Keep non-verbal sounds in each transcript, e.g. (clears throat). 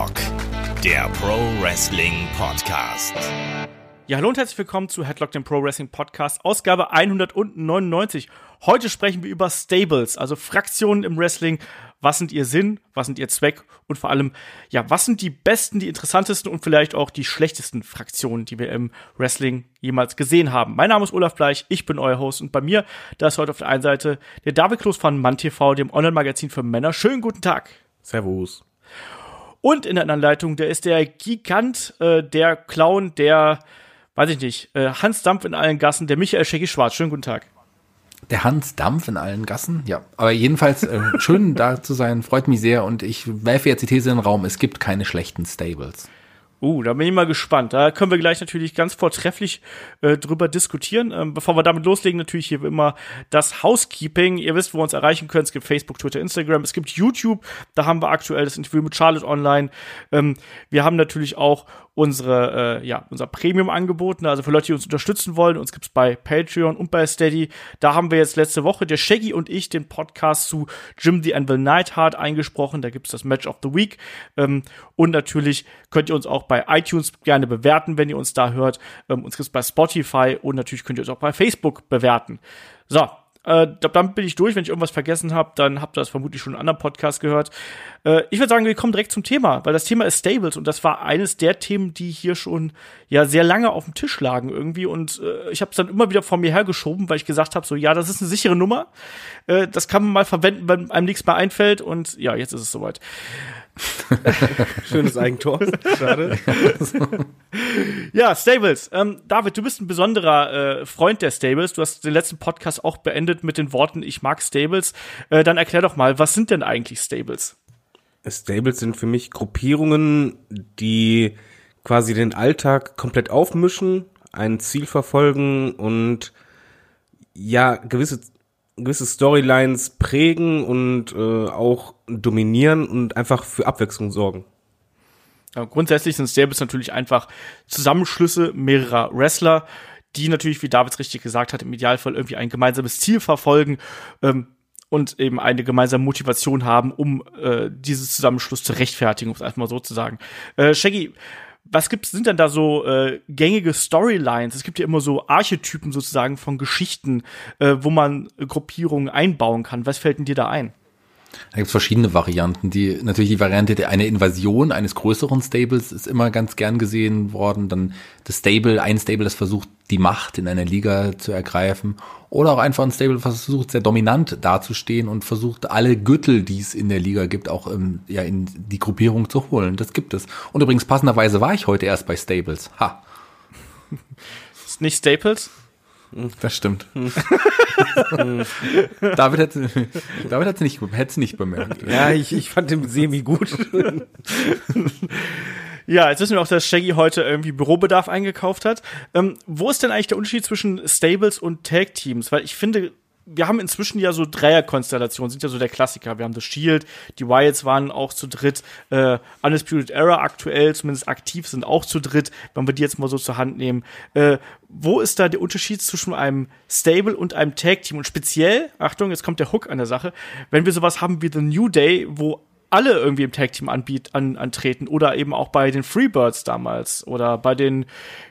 Headlock, der Pro Wrestling Podcast. Ja, hallo und herzlich willkommen zu Headlock, dem Pro Wrestling Podcast, Ausgabe 199. Heute sprechen wir über Stables, also Fraktionen im Wrestling. Was sind ihr Sinn? Was sind ihr Zweck? Und vor allem, ja, was sind die besten, die interessantesten und vielleicht auch die schlechtesten Fraktionen, die wir im Wrestling jemals gesehen haben? Mein Name ist Olaf Bleich, ich bin euer Host und bei mir, da ist heute auf der einen Seite der David Kloß von MannTV, dem Online-Magazin für Männer. Schönen guten Tag. Servus. Und in der anderen Leitung, der ist der Gigant, äh, der Clown, der weiß ich nicht, äh, Hans Dampf in allen Gassen, der Michael Schecki Schwarz. Schönen guten Tag. Der Hans Dampf in allen Gassen, ja. Aber jedenfalls äh, schön (laughs) da zu sein, freut mich sehr und ich werfe jetzt die These in den Raum, es gibt keine schlechten Stables. Uh, da bin ich mal gespannt. Da können wir gleich natürlich ganz vortrefflich äh, drüber diskutieren. Ähm, bevor wir damit loslegen, natürlich hier immer das Housekeeping. Ihr wisst, wo ihr uns erreichen könnt. Es gibt Facebook, Twitter, Instagram. Es gibt YouTube. Da haben wir aktuell das Interview mit Charlotte online. Ähm, wir haben natürlich auch unsere, äh, ja, unser Premium-Angebot. Also für Leute, die uns unterstützen wollen. Uns gibt's bei Patreon und bei Steady. Da haben wir jetzt letzte Woche, der Shaggy und ich, den Podcast zu Jim the Anvil Neidhart eingesprochen. Da gibt's das Match of the Week. Ähm, und natürlich könnt ihr uns auch bei iTunes gerne bewerten, wenn ihr uns da hört. Ähm, uns gibt's bei Spotify und natürlich könnt ihr uns auch bei Facebook bewerten. So, äh, damit bin ich durch. Wenn ich irgendwas vergessen habe, dann habt ihr das vermutlich schon in einem anderen Podcast gehört. Äh, ich würde sagen, wir kommen direkt zum Thema, weil das Thema ist Stables und das war eines der Themen, die hier schon ja sehr lange auf dem Tisch lagen irgendwie und äh, ich habe es dann immer wieder vor mir hergeschoben, weil ich gesagt habe, so ja, das ist eine sichere Nummer. Äh, das kann man mal verwenden, wenn einem nichts mehr einfällt und ja, jetzt ist es soweit. (laughs) Schönes Eigentor. Schade. (laughs) ja, Stables. Ähm, David, du bist ein besonderer äh, Freund der Stables. Du hast den letzten Podcast auch beendet mit den Worten, ich mag Stables. Äh, dann erklär doch mal, was sind denn eigentlich Stables? Stables sind für mich Gruppierungen, die quasi den Alltag komplett aufmischen, ein Ziel verfolgen und ja, gewisse gewisse Storylines prägen und äh, auch dominieren und einfach für Abwechslung sorgen. Ja, grundsätzlich sind Stables natürlich einfach Zusammenschlüsse mehrerer Wrestler, die natürlich, wie Davids richtig gesagt hat, im Idealfall irgendwie ein gemeinsames Ziel verfolgen ähm, und eben eine gemeinsame Motivation haben, um äh, dieses Zusammenschluss zu rechtfertigen, um es einfach mal so zu sagen. Äh, Shaggy, was gibt's, sind denn da so äh, gängige Storylines? Es gibt ja immer so Archetypen sozusagen von Geschichten, äh, wo man Gruppierungen einbauen kann. Was fällt denn dir da ein? Da gibt es verschiedene Varianten. Die natürlich die Variante der eine Invasion eines größeren Stables ist immer ganz gern gesehen worden. Dann das Stable, ein Stable, das versucht, die Macht in einer Liga zu ergreifen. Oder auch einfach ein Stable, was versucht, sehr dominant dazustehen und versucht, alle Gürtel, die es in der Liga gibt, auch ähm, ja, in die Gruppierung zu holen. Das gibt es. Und übrigens, passenderweise war ich heute erst bei Stables. Ha. (laughs) Ist nicht Staples? Das stimmt. (laughs) David hätte David hätte nicht, hätte nicht bemerkt. Ja, ich, ich fand den Semi gut. (laughs) Ja, jetzt wissen wir auch, dass Shaggy heute irgendwie Bürobedarf eingekauft hat. Ähm, wo ist denn eigentlich der Unterschied zwischen Stables und Tag Teams? Weil ich finde, wir haben inzwischen ja so Dreierkonstellationen, sind ja so der Klassiker. Wir haben das Shield, die Wyatts waren auch zu dritt, äh, Undisputed Era aktuell, zumindest aktiv, sind auch zu dritt, wenn wir die jetzt mal so zur Hand nehmen. Äh, wo ist da der Unterschied zwischen einem Stable und einem Tag-Team? Und speziell, Achtung, jetzt kommt der Hook an der Sache, wenn wir sowas haben wie The New Day, wo alle irgendwie im Tag Team anbiet, an, antreten oder eben auch bei den Freebirds damals oder bei den,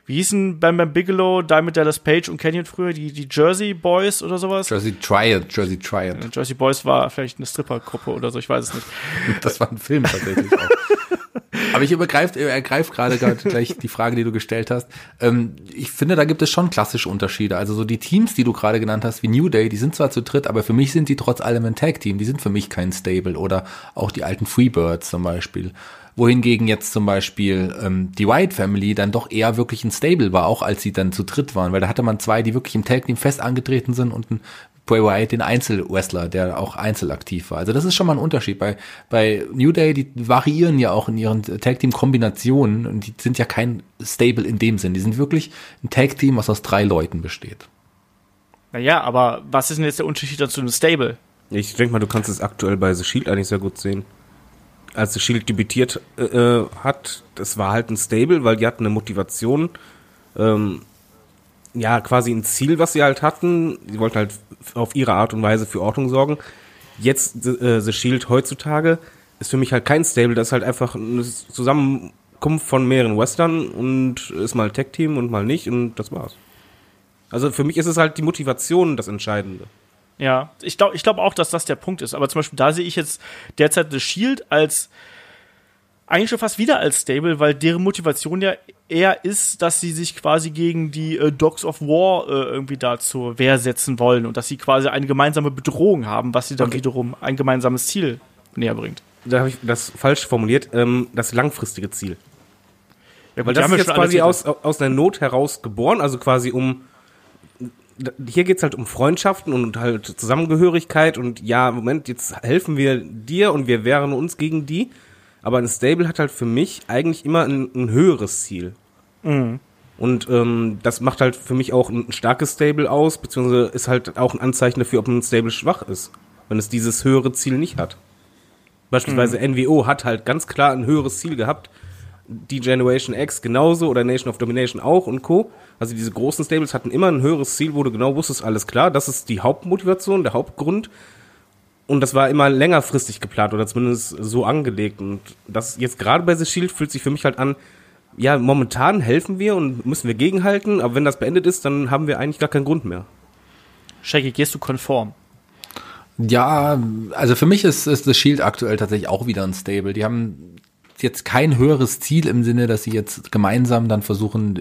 wie hießen Bam Bam Bigelow, Diamond Dallas Page und Canyon früher, die, die Jersey Boys oder sowas? Jersey Triad, Jersey Triad. Jersey Boys war vielleicht eine Strippergruppe oder so, ich weiß es nicht. (laughs) Das war ein Film tatsächlich auch. (laughs) Aber ich übergreife, ergreife gerade (laughs) gleich die Frage, die du gestellt hast. Ähm, ich finde, da gibt es schon klassische Unterschiede. Also so die Teams, die du gerade genannt hast, wie New Day, die sind zwar zu dritt, aber für mich sind die trotz allem ein Tag-Team. Die sind für mich kein Stable oder auch die alten Freebirds zum Beispiel. Wohingegen jetzt zum Beispiel ähm, die White Family dann doch eher wirklich ein Stable war, auch als sie dann zu dritt waren, weil da hatte man zwei, die wirklich im Tag Team fest angetreten sind und ein Bray Wyatt den Einzelwrestler, der auch einzelaktiv war. Also das ist schon mal ein Unterschied. Bei, bei New Day, die variieren ja auch in ihren Tag-Team-Kombinationen und die sind ja kein Stable in dem Sinn. Die sind wirklich ein Tag-Team, was aus drei Leuten besteht. Naja, aber was ist denn jetzt der Unterschied dazu einem Stable? Ich denke mal, du kannst es aktuell bei The Shield eigentlich sehr gut sehen. Als The Shield debütiert äh, hat, das war halt ein Stable, weil die hatten eine Motivation, ähm, ja, quasi ein Ziel, was sie halt hatten. Sie wollten halt auf ihre Art und Weise für Ordnung sorgen. Jetzt äh, The Shield heutzutage ist für mich halt kein Stable, das ist halt einfach eine Zusammenkunft von mehreren Western und ist mal Tech-Team und mal nicht und das war's. Also für mich ist es halt die Motivation das Entscheidende. Ja, ich glaube ich glaub auch, dass das der Punkt ist. Aber zum Beispiel da sehe ich jetzt derzeit The Shield als eigentlich schon fast wieder als Stable, weil deren Motivation ja eher ist, dass sie sich quasi gegen die äh, Dogs of War äh, irgendwie da zur Wehr setzen wollen und dass sie quasi eine gemeinsame Bedrohung haben, was sie dann Okay. wiederum ein gemeinsames Ziel näher bringt. Da habe ich das falsch formuliert, ähm, das langfristige Ziel. Ja, Weil das ist jetzt quasi aus, aus einer Not heraus geboren, also quasi um. Hier geht's halt um Freundschaften und halt Zusammengehörigkeit und ja, Moment, jetzt helfen wir dir und wir wehren uns gegen die. Aber ein Stable hat halt für mich eigentlich immer ein, ein höheres Ziel. Mhm. Und ähm, das macht halt für mich auch ein starkes Stable aus, beziehungsweise ist halt auch ein Anzeichen dafür, ob ein Stable schwach ist, wenn es dieses höhere Ziel nicht hat. Beispielsweise Mhm. NWO hat halt ganz klar ein höheres Ziel gehabt. Die Generation X genauso oder Nation of Domination auch und Co. Also diese großen Stables hatten immer ein höheres Ziel, wo du genau wusstest, alles klar, das ist die Hauptmotivation, der Hauptgrund. Und das war immer längerfristig geplant oder zumindest so angelegt. Und das jetzt gerade bei The Shield fühlt sich für mich halt an, ja, momentan helfen wir und müssen wir gegenhalten, aber wenn das beendet ist, dann haben wir eigentlich gar keinen Grund mehr. Shaggy, gehst du konform? Ja, also für mich ist, ist das Shield aktuell tatsächlich auch wieder ein Stable. Die haben jetzt kein höheres Ziel im Sinne, dass sie jetzt gemeinsam dann versuchen,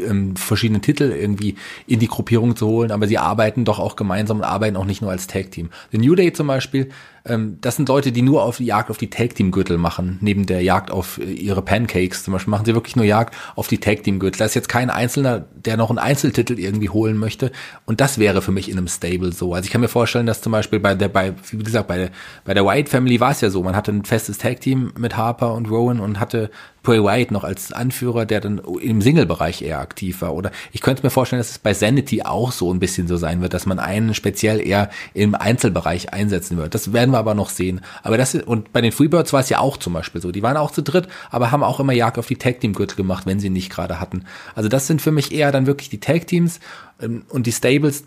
ähm, verschiedene Titel irgendwie in die Gruppierung zu holen, aber sie arbeiten doch auch gemeinsam und arbeiten auch nicht nur als Tag-Team. The New Day zum Beispiel, das sind Leute, die nur auf die Jagd auf die Tag-Team-Gürtel machen, neben der Jagd auf äh, ihre Pancakes zum Beispiel, machen sie wirklich nur Jagd auf die Tag-Team-Gürtel. Da ist jetzt kein Einzelner, der noch einen Einzeltitel irgendwie holen möchte und das wäre für mich in einem Stable so. Also ich kann mir vorstellen, dass zum Beispiel bei der, bei, wie gesagt, bei bei der White Family war es ja so, man hatte ein festes Tag-Team mit Harper und Rowan und hatte Bray Wyatt noch als Anführer, der dann im Single-Bereich eher aktiv war. Oder ich könnte mir vorstellen, dass es bei Sanity auch so ein bisschen so sein wird, dass man einen speziell eher im Einzelbereich einsetzen wird. Das werden wir aber noch sehen. Aber das und bei den Freebirds war es ja auch zum Beispiel so. Die waren auch zu dritt, aber haben auch immer Jagd auf die Tag-Team-Gürtel gemacht, wenn sie nicht gerade hatten. Also das sind für mich eher dann wirklich die Tag-Teams ähm, und die Stables,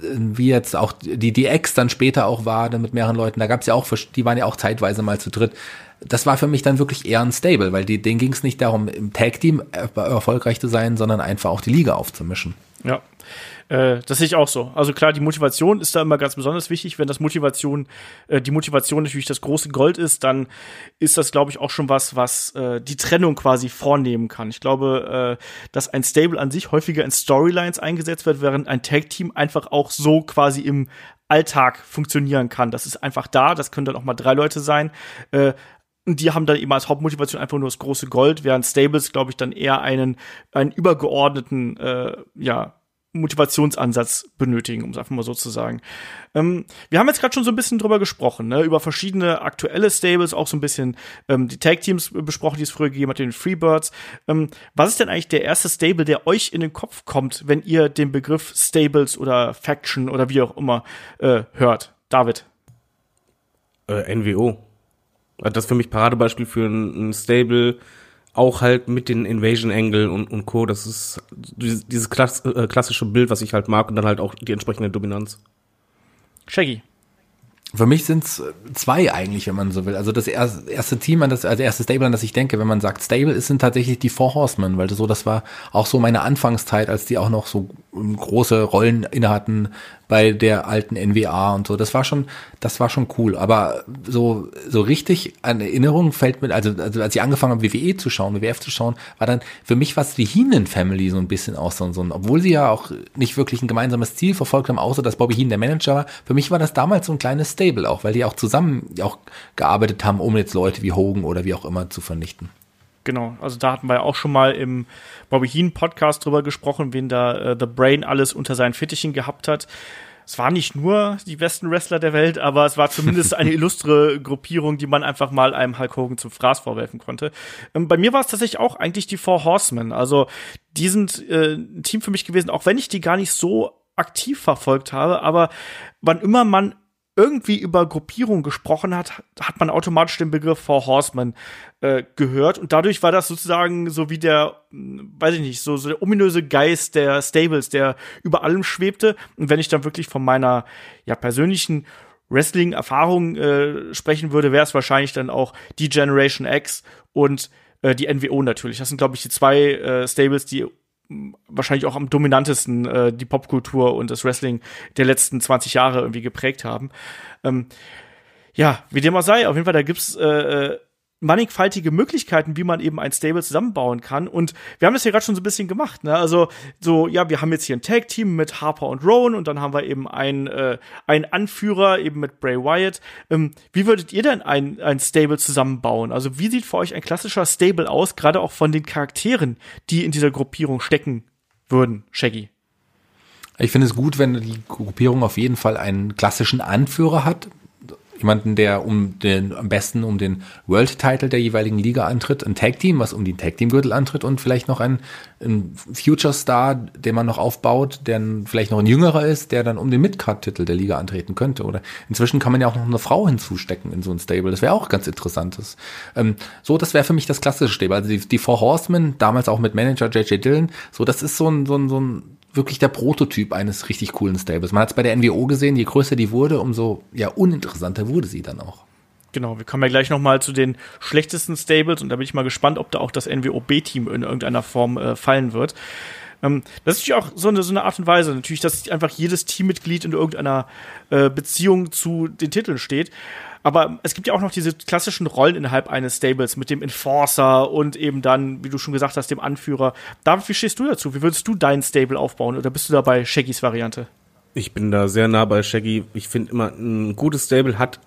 wie jetzt auch die DX dann später auch war, dann mit mehreren Leuten, da gab es ja auch, die waren ja auch zeitweise mal zu dritt. Das war für mich dann wirklich eher ein Stable, weil die, denen ging es nicht darum, im Tag-Team er- erfolgreich zu sein, sondern einfach auch die Liga aufzumischen. Ja. Äh, das sehe ich auch so. Also klar, die Motivation ist da immer ganz besonders wichtig. Wenn das Motivation, äh, die Motivation natürlich das große Gold ist, dann ist das, glaube ich, auch schon was, was äh, die Trennung quasi vornehmen kann. Ich glaube, äh, dass ein Stable an sich häufiger in Storylines eingesetzt wird, während ein Tag-Team einfach auch so quasi im Alltag funktionieren kann. Das ist einfach da, das können dann auch mal drei Leute sein. Äh, und die haben dann eben als Hauptmotivation einfach nur das große Gold, während Stables, glaube ich, dann eher einen, einen übergeordneten, äh, ja, Motivationsansatz benötigen, um es einfach mal so zu sagen. Ähm, wir haben jetzt gerade schon so ein bisschen drüber gesprochen, ne, über verschiedene aktuelle Stables, auch so ein bisschen ähm, die Tag-Teams besprochen, die es früher gegeben hat, den Freebirds. Ähm, was ist denn eigentlich der erste Stable, der euch in den Kopf kommt, wenn ihr den Begriff Stables oder Faction oder wie auch immer äh, hört? David. Äh, NWO. Das ist für mich Paradebeispiel für ein, ein Stable, auch halt mit den Invasion Angle und, und Co. Das ist dieses, klass, äh, klassische Bild, was ich halt mag und dann halt auch die entsprechende Dominanz. Shaggy. Für mich sind es zwei eigentlich, wenn man so will. Also das erste, Team, an das, also erste Stable, an das ich denke, wenn man sagt Stable, ist sind tatsächlich die Four Horsemen, weil das so, das war auch so meine Anfangszeit, als die auch noch so ähm, große Rollen innehatten bei der alten NWA und so. Das war schon, das war schon cool. Aber so, so richtig an Erinnerung fällt mir, also, also als ich angefangen habe, WWE zu schauen, WWF zu schauen, war dann für mich was die Heenan Family so ein bisschen auch so, so obwohl sie ja auch nicht wirklich ein gemeinsames Ziel verfolgt haben, außer dass Bobby Heenan der Manager war. Für mich war das damals so ein kleines Stable auch, weil die auch zusammen auch gearbeitet haben, um jetzt Leute wie Hogan oder wie auch immer zu vernichten. Genau, also da hatten wir ja auch schon mal im Bobby Heen Podcast drüber gesprochen, wen da äh, The Brain alles unter seinen Fittichen gehabt hat. Es war nicht nur die besten Wrestler der Welt, aber es war zumindest eine (laughs) illustre Gruppierung, die man einfach mal einem Hulk Hogan zum Fraß vorwerfen konnte. Ähm, bei mir war es tatsächlich auch eigentlich die Four Horsemen. Also die sind äh, ein Team für mich gewesen, auch wenn ich die gar nicht so aktiv verfolgt habe, aber wann immer man irgendwie über Gruppierung gesprochen hat, hat man automatisch den Begriff Four Horsemen äh, gehört und dadurch war das sozusagen so wie der, mh, weiß ich nicht, so, so der ominöse Geist der Stables, der über allem schwebte und wenn ich dann wirklich von meiner ja persönlichen Wrestling-Erfahrung äh, sprechen würde, wäre es wahrscheinlich dann auch die Generation X und äh, die NWO natürlich. Das sind, glaube ich, die zwei äh, Stables, die wahrscheinlich auch am dominantesten äh, die Popkultur und das Wrestling der letzten 20 Jahre irgendwie geprägt haben. Ähm, ja, wie dem auch sei, auf jeden Fall, da gibt's äh, äh mannigfaltige Möglichkeiten, wie man eben ein Stable zusammenbauen kann. Und wir haben das ja gerade schon so ein bisschen gemacht. Ne? Also so, ja, wir haben jetzt hier ein Tag-Team mit Harper und Rowan und dann haben wir eben einen, äh, einen Anführer eben mit Bray Wyatt. Ähm, wie würdet ihr denn ein, ein Stable zusammenbauen? Also wie sieht für euch ein klassischer Stable aus, gerade auch von den Charakteren, die in dieser Gruppierung stecken würden, Shaggy? Ich finde es gut, wenn die Gruppierung auf jeden Fall einen klassischen Anführer hat, jemanden, der um den, am besten um den World Title der jeweiligen Liga antritt, ein Tag Team, was um den Tag Team Gürtel antritt und vielleicht noch ein, ein Future Star, den man noch aufbaut, der vielleicht noch ein jüngerer ist, der dann um den Midcard Titel der Liga antreten könnte. Oder inzwischen kann man ja auch noch eine Frau hinzustecken in so ein Stable. Das wäre auch ganz interessantes. Ähm, so, das wäre für mich das klassische Stable. Also die, die Four Horsemen, damals auch mit Manager JJ Dillon, so, das ist so ein, so ein, so ein wirklich der Prototyp eines richtig coolen Stables. Man hat es bei der NWO gesehen, je größer die wurde, umso ja uninteressanter wurde sie dann auch. Genau, wir kommen ja gleich noch mal zu den schlechtesten Stables und da bin ich mal gespannt, ob da auch das NWO B-Team in irgendeiner Form äh, fallen wird. Ähm, das ist natürlich auch so eine, so eine Art und Weise, natürlich, dass einfach jedes Teammitglied in irgendeiner äh, Beziehung zu den Titeln steht. Aber es gibt ja auch noch diese klassischen Rollen innerhalb eines Stables mit dem Enforcer und eben dann, wie du schon gesagt hast, dem Anführer. David, wie stehst du dazu? Wie würdest du dein Stable aufbauen oder bist du da bei Shaggys Variante? Ich bin da sehr nah bei Shaggy. Ich finde immer, ein gutes Stable hat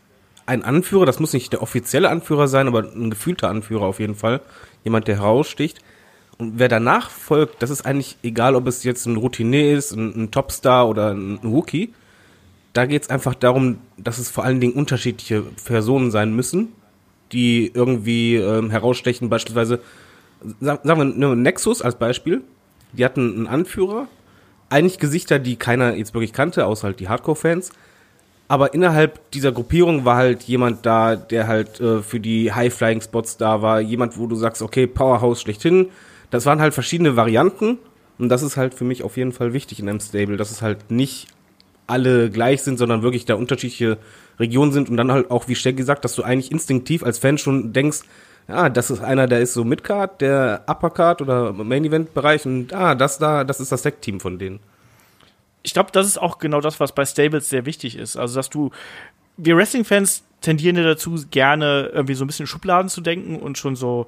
einen Anführer. Das muss nicht der offizielle Anführer sein, aber ein gefühlter Anführer auf jeden Fall. Jemand, der heraussticht. Und wer danach folgt, das ist eigentlich egal, ob es jetzt ein Routinier ist, ein, ein Topstar oder ein Rookie da geht es einfach darum, dass es vor allen Dingen unterschiedliche Personen sein müssen, die irgendwie ähm, herausstechen. Beispielsweise, sagen wir ne, Nexus als Beispiel, die hatten einen Anführer, eigentlich Gesichter, die keiner jetzt wirklich kannte, außer halt die Hardcore-Fans. Aber innerhalb dieser Gruppierung war halt jemand da, der halt äh, für die High-Flying-Spots da war. Jemand, wo du sagst, okay, Powerhouse schlechthin. Das waren halt verschiedene Varianten. Und das ist halt für mich auf jeden Fall wichtig in einem Stable, dass es halt nicht alle gleich sind, sondern wirklich da unterschiedliche Regionen sind und dann halt auch, wie Steck gesagt, dass du eigentlich instinktiv als Fan schon denkst, ja, das ist einer, der ist so Midcard, der Uppercard oder Main Event Bereich und ah, das da, das ist das Deck-Team von denen. Ich glaube, das ist auch genau das, was bei Stables sehr wichtig ist. Also, dass du, wir Wrestling-Fans tendieren ja dazu, gerne irgendwie so ein bisschen Schubladen zu denken und schon so,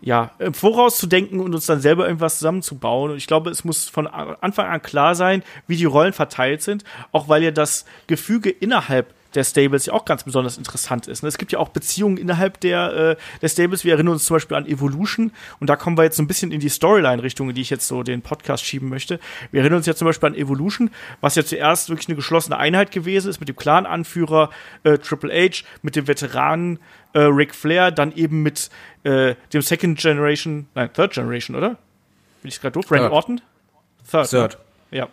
ja, im Voraus zu denken und uns dann selber irgendwas zusammenzubauen. Und ich glaube, es muss von Anfang an klar sein, wie die Rollen verteilt sind, auch weil ja das Gefüge innerhalb der Stables ja auch ganz besonders interessant ist. Ne? Es gibt ja auch Beziehungen innerhalb der, äh, der Stables. Wir erinnern uns zum Beispiel an Evolution und da kommen wir jetzt so ein bisschen in die Storyline-Richtung, in die ich jetzt so den Podcast schieben möchte. Wir erinnern uns ja zum Beispiel an Evolution, was ja zuerst wirklich eine geschlossene Einheit gewesen ist mit dem Clan-Anführer äh, Triple H, mit dem Veteranen äh, Ric Flair, dann eben mit äh, dem Second Generation, nein, Third Generation, oder? Bin ich gerade doof? Randy Orton? Third. Third. Ne? Ja.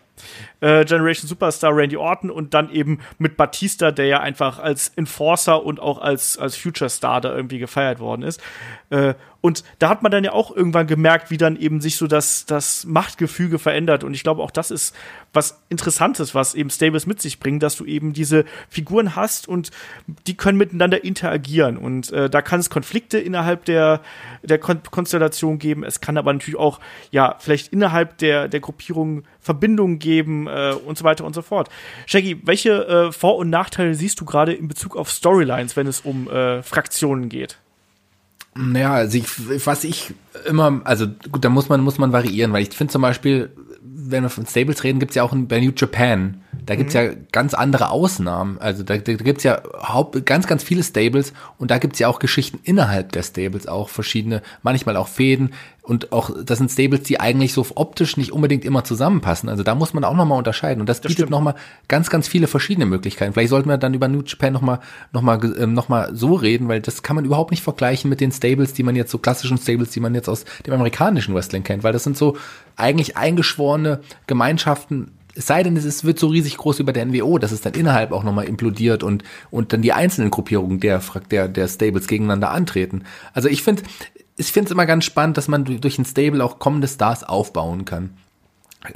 Äh, Generation Superstar Randy Orton und dann eben mit Batista, der ja einfach als Enforcer und auch als, als Future Star da irgendwie gefeiert worden ist. Äh, und da hat man dann ja auch irgendwann gemerkt, wie dann eben sich so das, das Machtgefüge verändert. Und ich glaube, auch das ist was Interessantes, was eben Stables mit sich bringen, dass du eben diese Figuren hast und die können miteinander interagieren. Und äh, da kann es Konflikte innerhalb der, der Kon Konstellation geben. Es kann aber natürlich auch, ja, vielleicht innerhalb der, der Gruppierung Verbindungen geben äh, und so weiter und so fort. Shaggy, welche äh, Vor- und Nachteile siehst du gerade in Bezug auf Storylines, wenn es um äh, Fraktionen geht? Naja, also ich, was ich immer, also gut, da muss man, muss man variieren, weil ich finde zum Beispiel, wenn wir von Stables reden, gibt's ja auch bei New Japan, da gibt's mhm. ja ganz andere Ausnahmen. Also da, da gibt's ja Haupt, ganz, ganz viele Stables und da gibt's ja auch Geschichten innerhalb der Stables, auch verschiedene, manchmal auch Fäden und auch, das sind Stables, die eigentlich so optisch nicht unbedingt immer zusammenpassen. Also da muss man auch nochmal unterscheiden. Und das, das bietet nochmal ganz, ganz viele verschiedene Möglichkeiten. Vielleicht sollten wir dann über New Japan nochmal noch mal, äh, noch mal so reden, weil das kann man überhaupt nicht vergleichen mit den Stables, die man jetzt, so klassischen Stables, die man jetzt aus dem amerikanischen Wrestling kennt, weil das sind so eigentlich eingeschworene Gemeinschaften, es sei denn, es wird so riesig groß über der NWO, dass es dann innerhalb auch nochmal implodiert und, und dann die einzelnen Gruppierungen der, der, der Stables gegeneinander antreten. Also ich finde, ich finde es immer ganz spannend, dass man durch ein Stable auch kommende Stars aufbauen kann.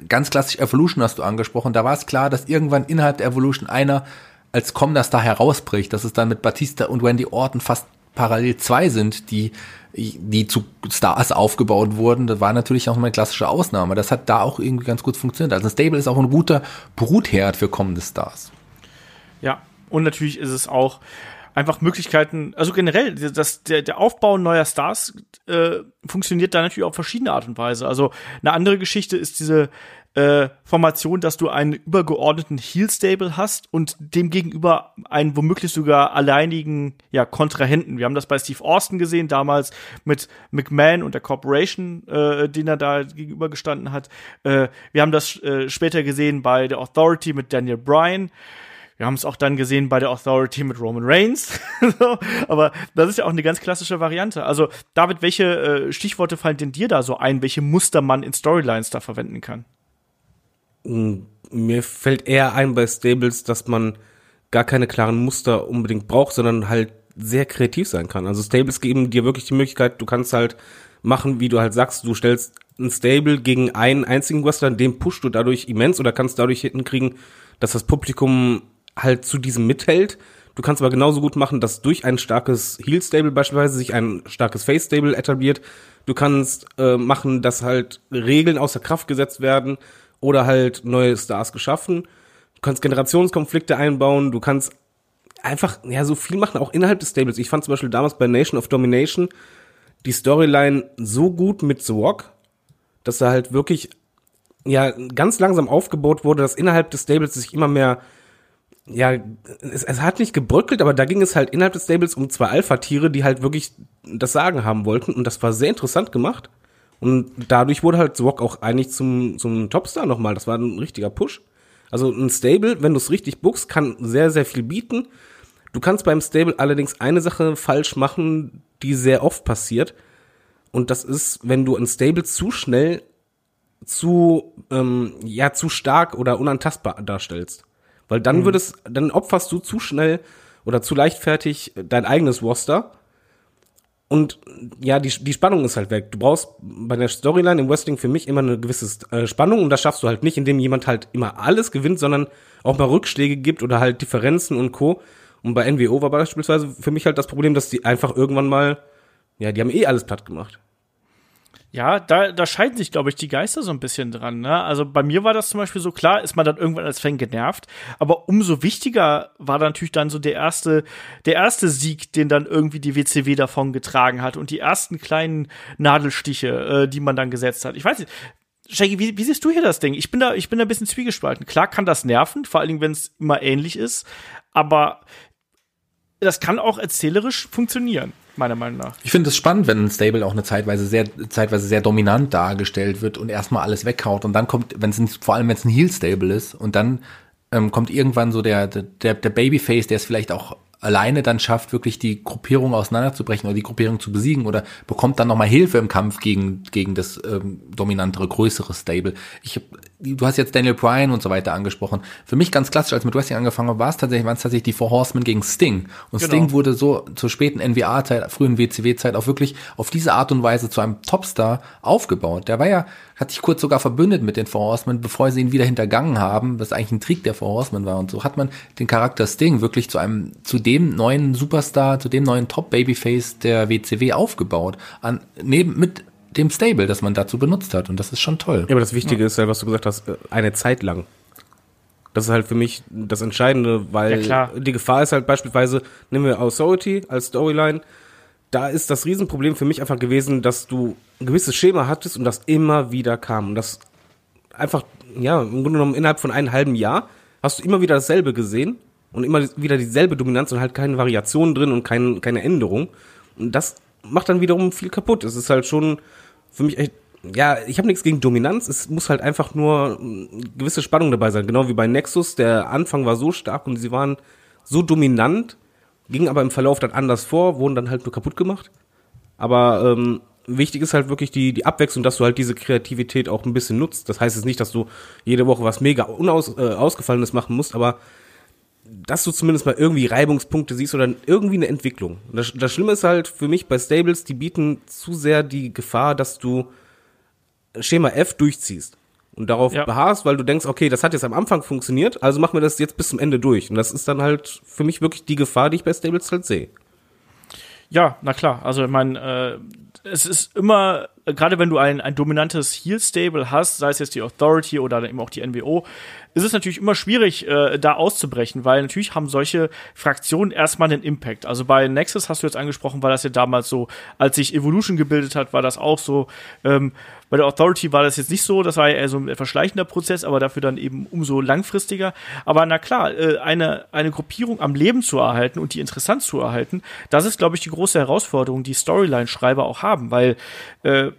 Ganz klassisch Evolution hast du angesprochen. Da war es klar, dass irgendwann innerhalb der Evolution einer als Comdas da herausbricht, dass es dann mit Batista und Wendy Orton fast parallel zwei sind, die, die zu Stars aufgebaut wurden, das war natürlich auch eine klassische Ausnahme. Das hat da auch irgendwie ganz gut funktioniert. Also ein Stable ist auch ein guter Brutherd für kommende Stars. Ja, und natürlich ist es auch einfach Möglichkeiten, also generell, das, der, der Aufbau neuer Stars äh, funktioniert da natürlich auf verschiedene Art und Weise. Also eine andere Geschichte ist diese äh, Formation, dass du einen übergeordneten Heel-Stable hast und dem gegenüber einen womöglich sogar alleinigen ja, Kontrahenten. Wir haben das bei Steve Austin gesehen, damals mit McMahon und der Corporation, äh, den er da gegenübergestanden hat. Äh, wir haben das äh, später gesehen bei der Authority mit Daniel Bryan. Wir haben es auch dann gesehen bei der Authority mit Roman Reigns. (laughs) so, aber das ist ja auch eine ganz klassische Variante. Also, David, welche äh, Stichworte fallen denn dir da so ein, welche Muster man in Storylines da verwenden kann? Mir fällt eher ein bei Stables, dass man gar keine klaren Muster unbedingt braucht, sondern halt sehr kreativ sein kann. Also Stables geben dir wirklich die Möglichkeit, du kannst halt machen, wie du halt sagst, du stellst ein Stable gegen einen einzigen Wrestler, den pushst du dadurch immens oder kannst dadurch hinkriegen, dass das Publikum halt zu diesem mithält. Du kannst aber genauso gut machen, dass durch ein starkes Heel-Stable beispielsweise sich ein starkes Face-Stable etabliert. Du kannst äh, machen, dass halt Regeln außer Kraft gesetzt werden oder halt neue Stars geschaffen. Du kannst Generationskonflikte einbauen. Du kannst einfach ja so viel machen, auch innerhalb des Stables. Ich fand zum Beispiel damals bei Nation of Domination die Storyline so gut mit The Rock, dass er halt wirklich ja ganz langsam aufgebaut wurde, dass innerhalb des Stables sich immer mehr ja, es, es hat nicht gebröckelt, aber da ging es halt innerhalb des Stables um zwei Alpha-Tiere, die halt wirklich das Sagen haben wollten und das war sehr interessant gemacht. Und dadurch wurde halt Zwok auch eigentlich zum, zum Topstar nochmal. Das war ein richtiger Push. Also ein Stable, wenn du es richtig bookst, kann sehr, sehr viel bieten. Du kannst beim Stable allerdings eine Sache falsch machen, die sehr oft passiert. Und das ist, wenn du ein Stable zu schnell, zu, ähm, ja, zu stark oder unantastbar darstellst. Weil dann mhm. wird es, dann opferst du zu schnell oder zu leichtfertig dein eigenes Roster. Und ja, die, die Spannung ist halt weg. Du brauchst bei der Storyline im Wrestling für mich immer eine gewisse äh, Spannung und das schaffst du halt nicht, indem jemand halt immer alles gewinnt, sondern auch mal Rückschläge gibt oder halt Differenzen und Co. Und bei NWO war beispielsweise für mich halt das Problem, dass die einfach irgendwann mal, ja, die haben eh alles platt gemacht. Ja, da, da scheiden sich, glaube ich, die Geister so ein bisschen dran. Ne? Also bei mir war das zum Beispiel so klar, ist man dann irgendwann als Fan genervt. Aber umso wichtiger war dann natürlich dann so der erste, der erste Sieg, den dann irgendwie die WCW davon getragen hat und die ersten kleinen Nadelstiche, äh, die man dann gesetzt hat. Ich weiß nicht, Shaggy, wie, wie siehst du hier das Ding? Ich bin da, ich bin da ein bisschen zwiegespalten. Klar kann das nerven, vor allen Dingen, wenn es immer ähnlich ist. Aber das kann auch erzählerisch funktionieren meiner Meinung nach. Ich finde es spannend, wenn ein Stable auch eine Zeitweise sehr, zeitweise sehr dominant dargestellt wird und erstmal alles weghaut und dann kommt, wenn es vor allem wenn es ein Heel Stable ist und dann ähm, kommt irgendwann so der, der, der Babyface, der es vielleicht auch alleine dann schafft, wirklich die Gruppierung auseinanderzubrechen oder die Gruppierung zu besiegen oder bekommt dann nochmal Hilfe im Kampf gegen, gegen das ähm, dominantere, größere Stable. Ich, du hast jetzt Daniel Bryan und so weiter angesprochen. Für mich ganz klassisch, als mit Wrestling angefangen habe, war es tatsächlich, waren es tatsächlich die Four Horsemen gegen Sting. Und genau. Sting wurde so zur späten NWA-Zeit, frühen WCW-Zeit auch wirklich auf diese Art und Weise zu einem Topstar aufgebaut. Der war ja hat sich kurz sogar verbündet mit den Four Horsemen, bevor sie ihn wieder hintergangen haben, was eigentlich ein Trick der Four Horsemen war. Und so hat man den Charakter Sting wirklich zu einem, zu dem neuen Superstar, zu dem neuen Top-Babyface der WCW aufgebaut. An, neben, mit dem Stable, das man dazu benutzt hat. Und das ist schon toll. Ja, aber das Wichtige ja. ist ja, was du gesagt hast, äh, eine Zeit lang. Das ist halt für mich das Entscheidende, weil ja, die Gefahr ist halt beispielsweise, nehmen wir Authority als Storyline, da ist das Riesenproblem für mich einfach gewesen, dass du ein gewisses Schema hattest und das immer wieder kam. Und das einfach, ja, im Grunde genommen innerhalb von einem halben Jahr hast du immer wieder dasselbe gesehen und immer wieder dieselbe Dominanz und halt keine Variation drin und kein, keine Änderung. Und das macht dann wiederum viel kaputt. Es ist halt schon für mich echt, ja, ich habe nichts gegen Dominanz, es muss halt einfach nur eine gewisse Spannung dabei sein. Genau wie bei Nexus, der Anfang war so stark und sie waren so dominant, ging aber im Verlauf dann anders vor, wurden dann halt nur kaputt gemacht. Aber ähm, wichtig ist halt wirklich die, die Abwechslung, dass du halt diese Kreativität auch ein bisschen nutzt. Das heißt jetzt nicht, dass du jede Woche was mega unaus, äh, ausgefallenes machen musst, aber dass du zumindest mal irgendwie Reibungspunkte siehst oder irgendwie eine Entwicklung. Das, das Schlimme ist halt für mich bei Stables, die bieten zu sehr die Gefahr, dass du Schema F durchziehst. und darauf Ja. beharrst, weil du denkst, okay, das hat jetzt am Anfang funktioniert, also machen wir das jetzt bis zum Ende durch. Und das ist dann halt für mich wirklich die Gefahr, die ich bei Stables halt sehe. Ja, na klar. Also ich meine, äh, es ist immer, gerade wenn du ein, ein dominantes Heal-Stable hast, sei es jetzt die Authority oder eben auch die NWO, ist es natürlich immer schwierig, äh, da auszubrechen, weil natürlich haben solche Fraktionen erstmal einen Impact. Also bei Nexus hast du jetzt angesprochen, war das ja damals so, als sich Evolution gebildet hat, war das auch so. Ähm, bei der Authority war das jetzt nicht so, das war ja eher so ein etwas schleichender Prozess, aber dafür dann eben umso langfristiger. Aber na klar, äh, eine, eine Gruppierung am Leben zu erhalten und die interessant zu erhalten, das ist, glaube ich, die große Herausforderung, die Storyline-Schreiber auch haben, weil äh,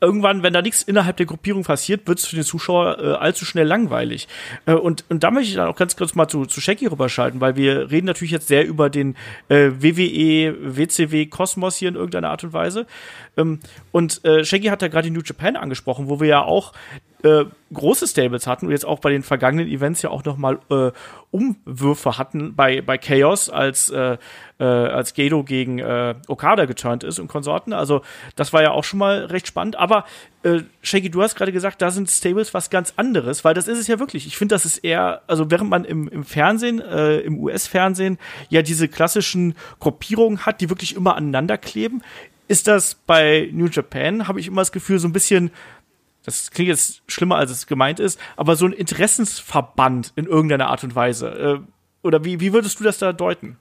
irgendwann, wenn da nichts innerhalb der Gruppierung passiert, wird es für den Zuschauer äh, allzu schnell langweilig. Äh, und, und da möchte ich dann auch ganz kurz mal zu, zu Shaggy rüberschalten, weil wir reden natürlich jetzt sehr über den äh, WWE, WCW Kosmos hier in irgendeiner Art und Weise. Ähm, und äh, Shaggy hat da gerade New Japan angesprochen, wo wir ja auch äh, große Stables hatten und jetzt auch bei den vergangenen Events ja auch noch mal äh, Umwürfe hatten bei bei Chaos als äh, äh, als Gedo gegen äh, Okada geturnt ist und Konsorten. Also das war ja auch schon mal recht spannend. Aber äh, Shaggy, du hast gerade gesagt, da sind Stables was ganz anderes, weil das ist es ja wirklich. Ich finde, das ist eher, also während man im, im Fernsehen, äh, im US-Fernsehen ja diese klassischen Gruppierungen hat, die wirklich immer aneinander kleben, ist das bei New Japan, habe ich immer das Gefühl, so ein bisschen das klingt jetzt schlimmer, als es gemeint ist, aber so ein Interessensverband in irgendeiner Art und Weise. Äh, oder wie, wie würdest du das da deuten?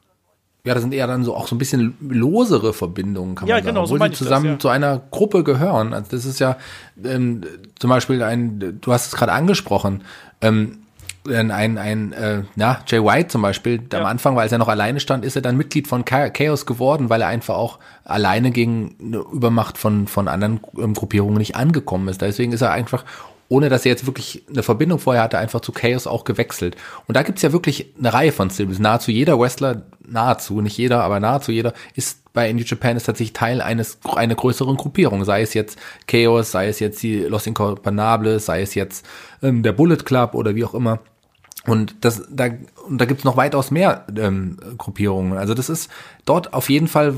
Ja, das sind eher dann so auch so ein bisschen losere Verbindungen, kann Ja, man sagen, genau, so obwohl meine die ich das, zusammen ja. zu einer Gruppe gehören. Also das ist ja ähm, zum Beispiel ein, du hast es gerade angesprochen, ähm, ein, ein, ein äh, na, Jay White zum Beispiel, am Ja. Anfang, weil er noch alleine stand, ist er dann Mitglied von Cha- Chaos geworden, weil er einfach auch alleine gegen eine Übermacht von, von anderen ähm, Gruppierungen nicht angekommen ist. Deswegen ist er einfach, ohne dass er jetzt wirklich eine Verbindung vorher hatte, einfach zu Chaos auch gewechselt. Und da gibt's ja wirklich eine Reihe von Stables. Nahezu jeder Wrestler, nahezu, nicht jeder, aber nahezu jeder, ist bei New Japan ist tatsächlich Teil eines einer größeren Gruppierung, sei es jetzt Chaos, sei es jetzt die Los Incorporables, sei es jetzt ähm, der Bullet Club oder wie auch immer. Und das, da, und da gibt's noch weitaus mehr ähm, Gruppierungen. Also das ist dort auf jeden Fall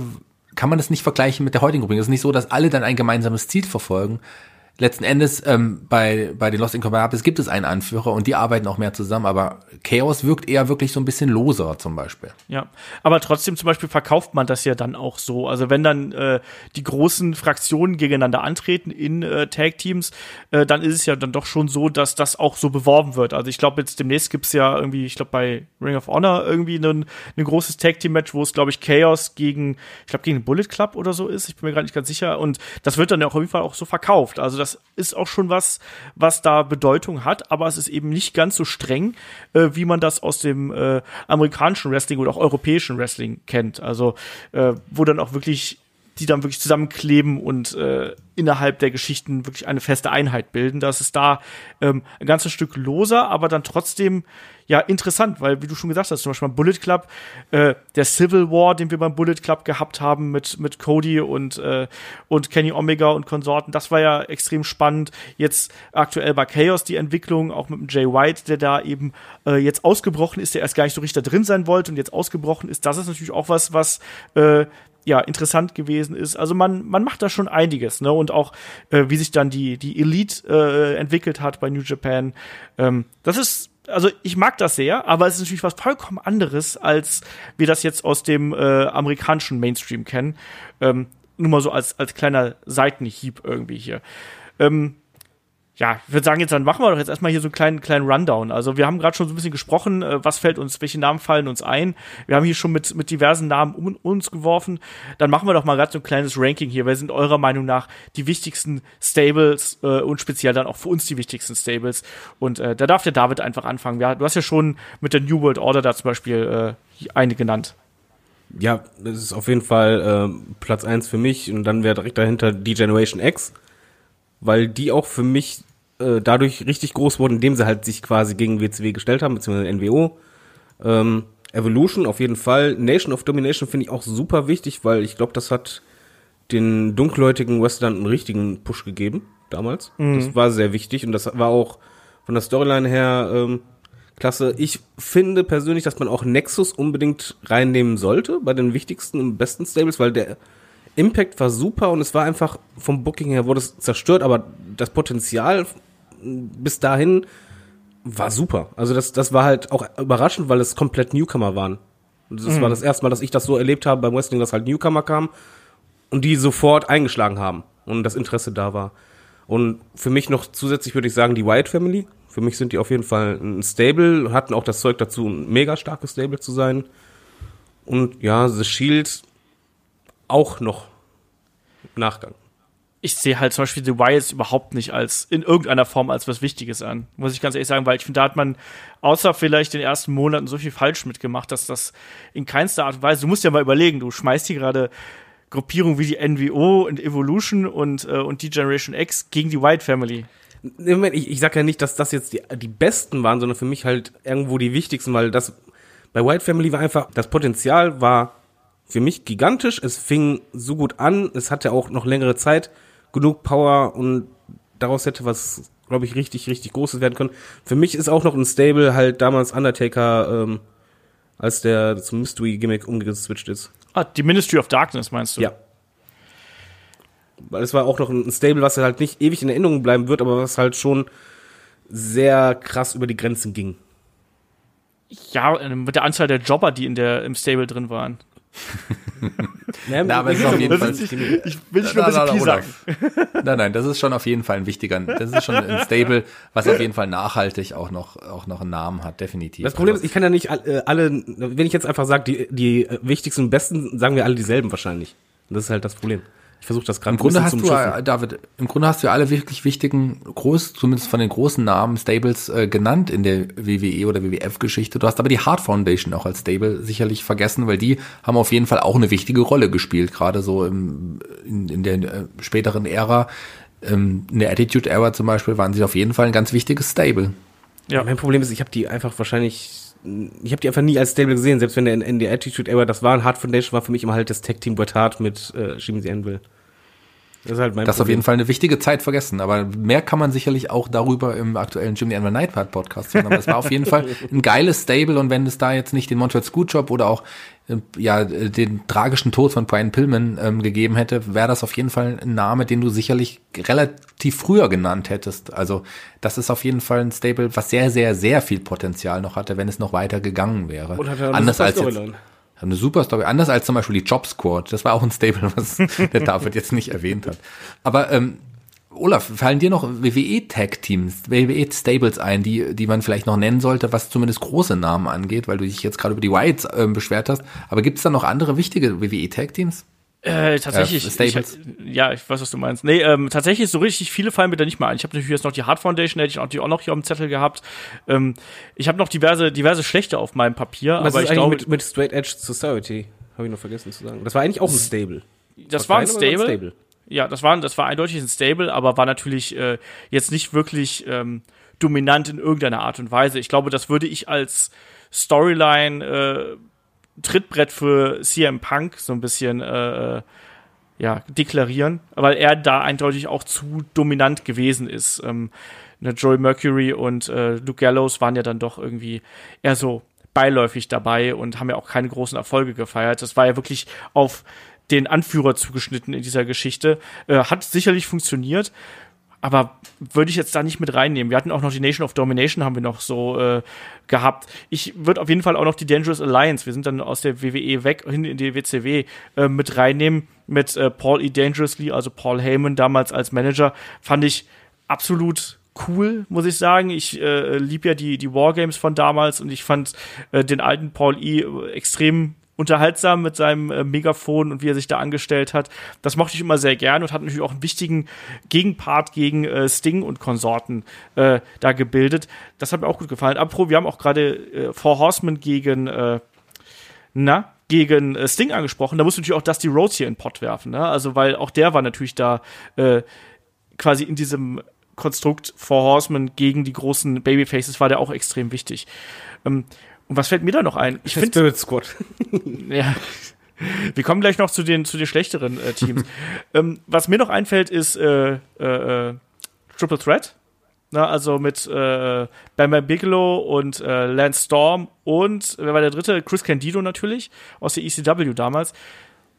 kann man das nicht vergleichen mit der heutigen Gruppierung. Es ist nicht so, dass alle dann ein gemeinsames Ziel verfolgen. Letzten Endes ähm, bei bei den Lost Incorporables gibt es einen Anführer und die arbeiten auch mehr zusammen. Aber Chaos wirkt eher wirklich so ein bisschen loser zum Beispiel. Ja, aber trotzdem zum Beispiel verkauft man das ja dann auch so. Also wenn dann äh, die großen Fraktionen gegeneinander antreten in äh, Tag-Teams, äh, dann ist es ja dann doch schon so, dass das auch so beworben wird. Also ich glaube, jetzt demnächst gibt's ja irgendwie, ich glaube bei Ring of Honor irgendwie ein, ein großes Tag-Team-Match, wo es, glaube ich, Chaos gegen, ich glaube, gegen den Bullet Club oder so ist. Ich bin mir gerade nicht ganz sicher. Und das wird dann ja auch auf jeden Fall auch so verkauft. Also das ist auch schon was, was da Bedeutung hat, aber es ist eben nicht ganz so streng, äh, wie man das aus dem äh, amerikanischen Wrestling oder auch europäischen Wrestling kennt. Also äh, wo dann auch wirklich die dann wirklich zusammenkleben und äh, innerhalb der Geschichten wirklich eine feste Einheit bilden. Das ist da ähm, ein ganzes Stück loser, aber dann trotzdem ja interessant, weil wie du schon gesagt hast, zum Beispiel beim Bullet Club, äh, der Civil War, den wir beim Bullet Club gehabt haben mit mit Cody und äh, und Kenny Omega und Konsorten, das war ja extrem spannend. Jetzt aktuell bei Chaos die Entwicklung, auch mit dem Jay White, der da eben äh, jetzt ausgebrochen ist, der erst gar nicht so richtig da drin sein wollte und jetzt ausgebrochen ist. Das ist natürlich auch was, was äh, ja, interessant gewesen ist. Also man, man macht da schon einiges, ne? Und auch, äh, wie sich dann die, die Elite äh, entwickelt hat bei New Japan. Ähm, das ist, also ich mag das sehr, aber es ist natürlich was vollkommen anderes, als wir das jetzt aus dem äh, amerikanischen Mainstream kennen. Ähm, nur mal so als, als kleiner Seitenhieb irgendwie hier. Ähm, ja, ich würde sagen, jetzt dann machen wir doch jetzt erstmal hier so einen kleinen, kleinen Rundown. Also wir haben gerade schon so ein bisschen gesprochen, äh, was fällt uns, welche Namen fallen uns ein. Wir haben hier schon mit, mit diversen Namen um uns geworfen. Dann machen wir doch mal gerade so ein kleines Ranking hier. Wer sind eurer Meinung nach die wichtigsten Stables äh, und speziell dann auch für uns die wichtigsten Stables? Und äh, da darf der David einfach anfangen. Ja, du hast ja schon mit der New World Order da zum Beispiel äh, eine genannt. Ja, das ist auf jeden Fall äh, Platz eins für mich und dann wäre direkt dahinter die Generation X, weil die auch für mich äh, dadurch richtig groß wurden, indem sie halt sich quasi gegen WCW gestellt haben, beziehungsweise NWO. Ähm, Evolution auf jeden Fall. Nation of Domination finde ich auch super wichtig, weil ich glaube, das hat den dunkelhäutigen Western einen richtigen Push gegeben damals. Das war sehr wichtig und das war auch von der Storyline her ähm, klasse. Ich finde persönlich, dass man auch Nexus unbedingt reinnehmen sollte bei den wichtigsten und besten Stables, weil der Impact war super und es war einfach vom Booking her wurde es zerstört, aber das Potenzial bis dahin war super. Also das, das war halt auch überraschend, weil es komplett Newcomer waren. Das mhm. war das erste Mal, dass ich das so erlebt habe beim Wrestling, dass halt Newcomer kamen und die sofort eingeschlagen haben und das Interesse da war. Und für mich noch zusätzlich würde ich sagen, die Wyatt Family. Für mich sind die auf jeden Fall ein Stable, hatten auch das Zeug dazu, ein mega starkes Stable zu sein. Und ja, The Shield auch noch Nachgang ich sehe halt zum Beispiel The Wilds überhaupt nicht als in irgendeiner Form als was Wichtiges an, muss ich ganz ehrlich sagen, weil ich finde, da hat man außer vielleicht den ersten Monaten so viel falsch mitgemacht, dass das in keinster Art und Weise, du musst ja mal überlegen, du schmeißt hier gerade Gruppierungen wie die NWO und Evolution und, äh, und die Generation X gegen die White Family. Ich, ich sag ja nicht, dass das jetzt die, die besten waren, sondern für mich halt irgendwo die wichtigsten, weil das bei White Family war einfach, das Potenzial war für mich gigantisch. Es fing so gut an, es hatte auch noch längere Zeit genug Power und daraus hätte was, glaube ich, richtig, richtig Großes werden können. Für mich ist auch noch ein Stable halt damals Undertaker, ähm, als der zum Mystery-Gimmick umgeswitcht ist. Ah, die Ministry of Darkness meinst du? Ja. Weil es war auch noch ein Stable, was halt nicht ewig in Erinnerung bleiben wird, aber was halt schon sehr krass über die Grenzen ging. Ja, mit der Anzahl der Jobber, die in der, im Stable drin waren. (laughs) Ja, Na, aber es ist auf jeden Fall. Ist, ich will schon ein bisschen sagen. Nein, nein, das ist schon auf jeden Fall ein wichtiger, das ist schon ein Stable, was auf jeden Fall nachhaltig auch noch, auch noch einen Namen hat, definitiv. Das Problem ist, ich kann ja nicht äh, alle, wenn ich jetzt einfach sage, die, die wichtigsten und besten, sagen wir alle dieselben wahrscheinlich. Und das ist halt das Problem. Ich versuche das gerade Im Grunde hast du, Schiffen. David, im Grunde hast du alle wirklich wichtigen, groß, zumindest von den großen Namen, Stables äh, genannt in der WWE oder WWF-Geschichte. Du hast aber die Hard Foundation auch als Stable sicherlich vergessen, weil die haben auf jeden Fall auch eine wichtige Rolle gespielt, gerade so im, in, in der äh, späteren Ära. Ähm, in der Attitude Era zum Beispiel waren sie auf jeden Fall ein ganz wichtiges Stable. Ja. Mein Problem ist, ich habe die einfach wahrscheinlich ich habe die einfach nie als Stable gesehen, selbst wenn der in, in der Attitude Era das war. Ein Hard Foundation war für mich immer halt das Tag Team Bret Hart mit äh, Jimmy Anvil. Das ist halt mein Das ist auf jeden Fall eine wichtige Zeit vergessen. Aber mehr kann man sicherlich auch darüber im aktuellen Jimmy Anvil Nightpad Podcast hören. Aber es war auf jeden Fall ein geiles Stable. Und wenn es da jetzt nicht den Montreal Screwjob oder auch äh, ja den tragischen Tod von Brian Pillman ähm, gegeben hätte, wäre das auf jeden Fall ein Name, den du sicherlich relativ früher genannt hättest. Also das ist auf jeden Fall ein Stable, was sehr, sehr, sehr viel Potenzial noch hatte, wenn es noch weiter gegangen wäre. Er Anders als jetzt, eine super Story. Anders als zum Beispiel die Job Squad. Das war auch ein Stable, was (laughs) der David jetzt nicht erwähnt hat. Aber ähm, Olaf, fallen dir noch WWE-Tag-Teams, WWE-Stables ein, die, die man vielleicht noch nennen sollte, was zumindest große Namen angeht, weil du dich jetzt gerade über die Whites äh, beschwert hast. Aber gibt es da noch andere wichtige WWE-Tag-Teams? Äh, tatsächlich. Äh, ich, ja, ich weiß, was du meinst. Nee, ähm, tatsächlich so richtig viele fallen mir da nicht mal ein. Ich habe natürlich jetzt noch die Hard Foundation, hätte ich auch noch hier auf dem Zettel gehabt. Ähm, ich habe noch diverse, diverse schlechte auf meinem Papier. Was aber ist ich glaube, mit, mit Straight Edge Society habe ich noch vergessen zu sagen. Das war eigentlich auch ein Stable. Das war, ein Stable. War ein Stable. Ja, das war, das war eindeutig ein Stable, aber war natürlich äh, jetzt nicht wirklich ähm, dominant in irgendeiner Art und Weise. Ich glaube, das würde ich als Storyline äh, Trittbrett für CM Punk so ein bisschen äh, ja, deklarieren, weil er da eindeutig auch zu dominant gewesen ist. Ähm, ne, Joey Mercury und äh, Luke Gallows waren ja dann doch irgendwie eher so beiläufig dabei und haben ja auch keine großen Erfolge gefeiert. Das war ja wirklich auf den Anführer zugeschnitten in dieser Geschichte. Äh, hat sicherlich funktioniert aber würde ich jetzt da nicht mit reinnehmen. Wir hatten auch noch die Nation of Domination, haben wir noch so äh, gehabt. Ich würde auf jeden Fall auch noch die Dangerous Alliance, wir sind dann aus der WWE weg, hin in die WCW, äh, mit reinnehmen, mit äh, Paul E. Dangerously, also Paul Heyman damals als Manager, fand ich absolut cool, muss ich sagen. Ich äh, lieb ja die, die Wargames von damals und ich fand äh, den alten Paul E. extrem unterhaltsam mit seinem äh, Megafon und wie er sich da angestellt hat. Das mochte ich immer sehr gerne und hat natürlich auch einen wichtigen Gegenpart gegen äh, Sting und Konsorten äh, da gebildet. Das hat mir auch gut gefallen. Apropos, wir haben auch gerade äh, Four Horsemen gegen äh, na, gegen äh, Sting angesprochen. Da muss natürlich auch Dusty Rhodes hier in den Pott werfen, ne? Also, weil auch der war natürlich da äh, quasi in diesem Konstrukt Four Horsemen gegen die großen Babyfaces war der auch extrem wichtig. Ähm, und was fällt mir da noch ein? Ich (laughs) finde Spirit Squad. (laughs) ja. Wir kommen gleich noch zu den zu den schlechteren äh, Teams. (laughs) ähm, was mir noch einfällt, ist äh, äh, äh Triple Threat. Na, also mit äh, Bam Bam Bigelow und äh, Lance Storm und wer war der dritte? Chris Candido natürlich aus der ECW damals.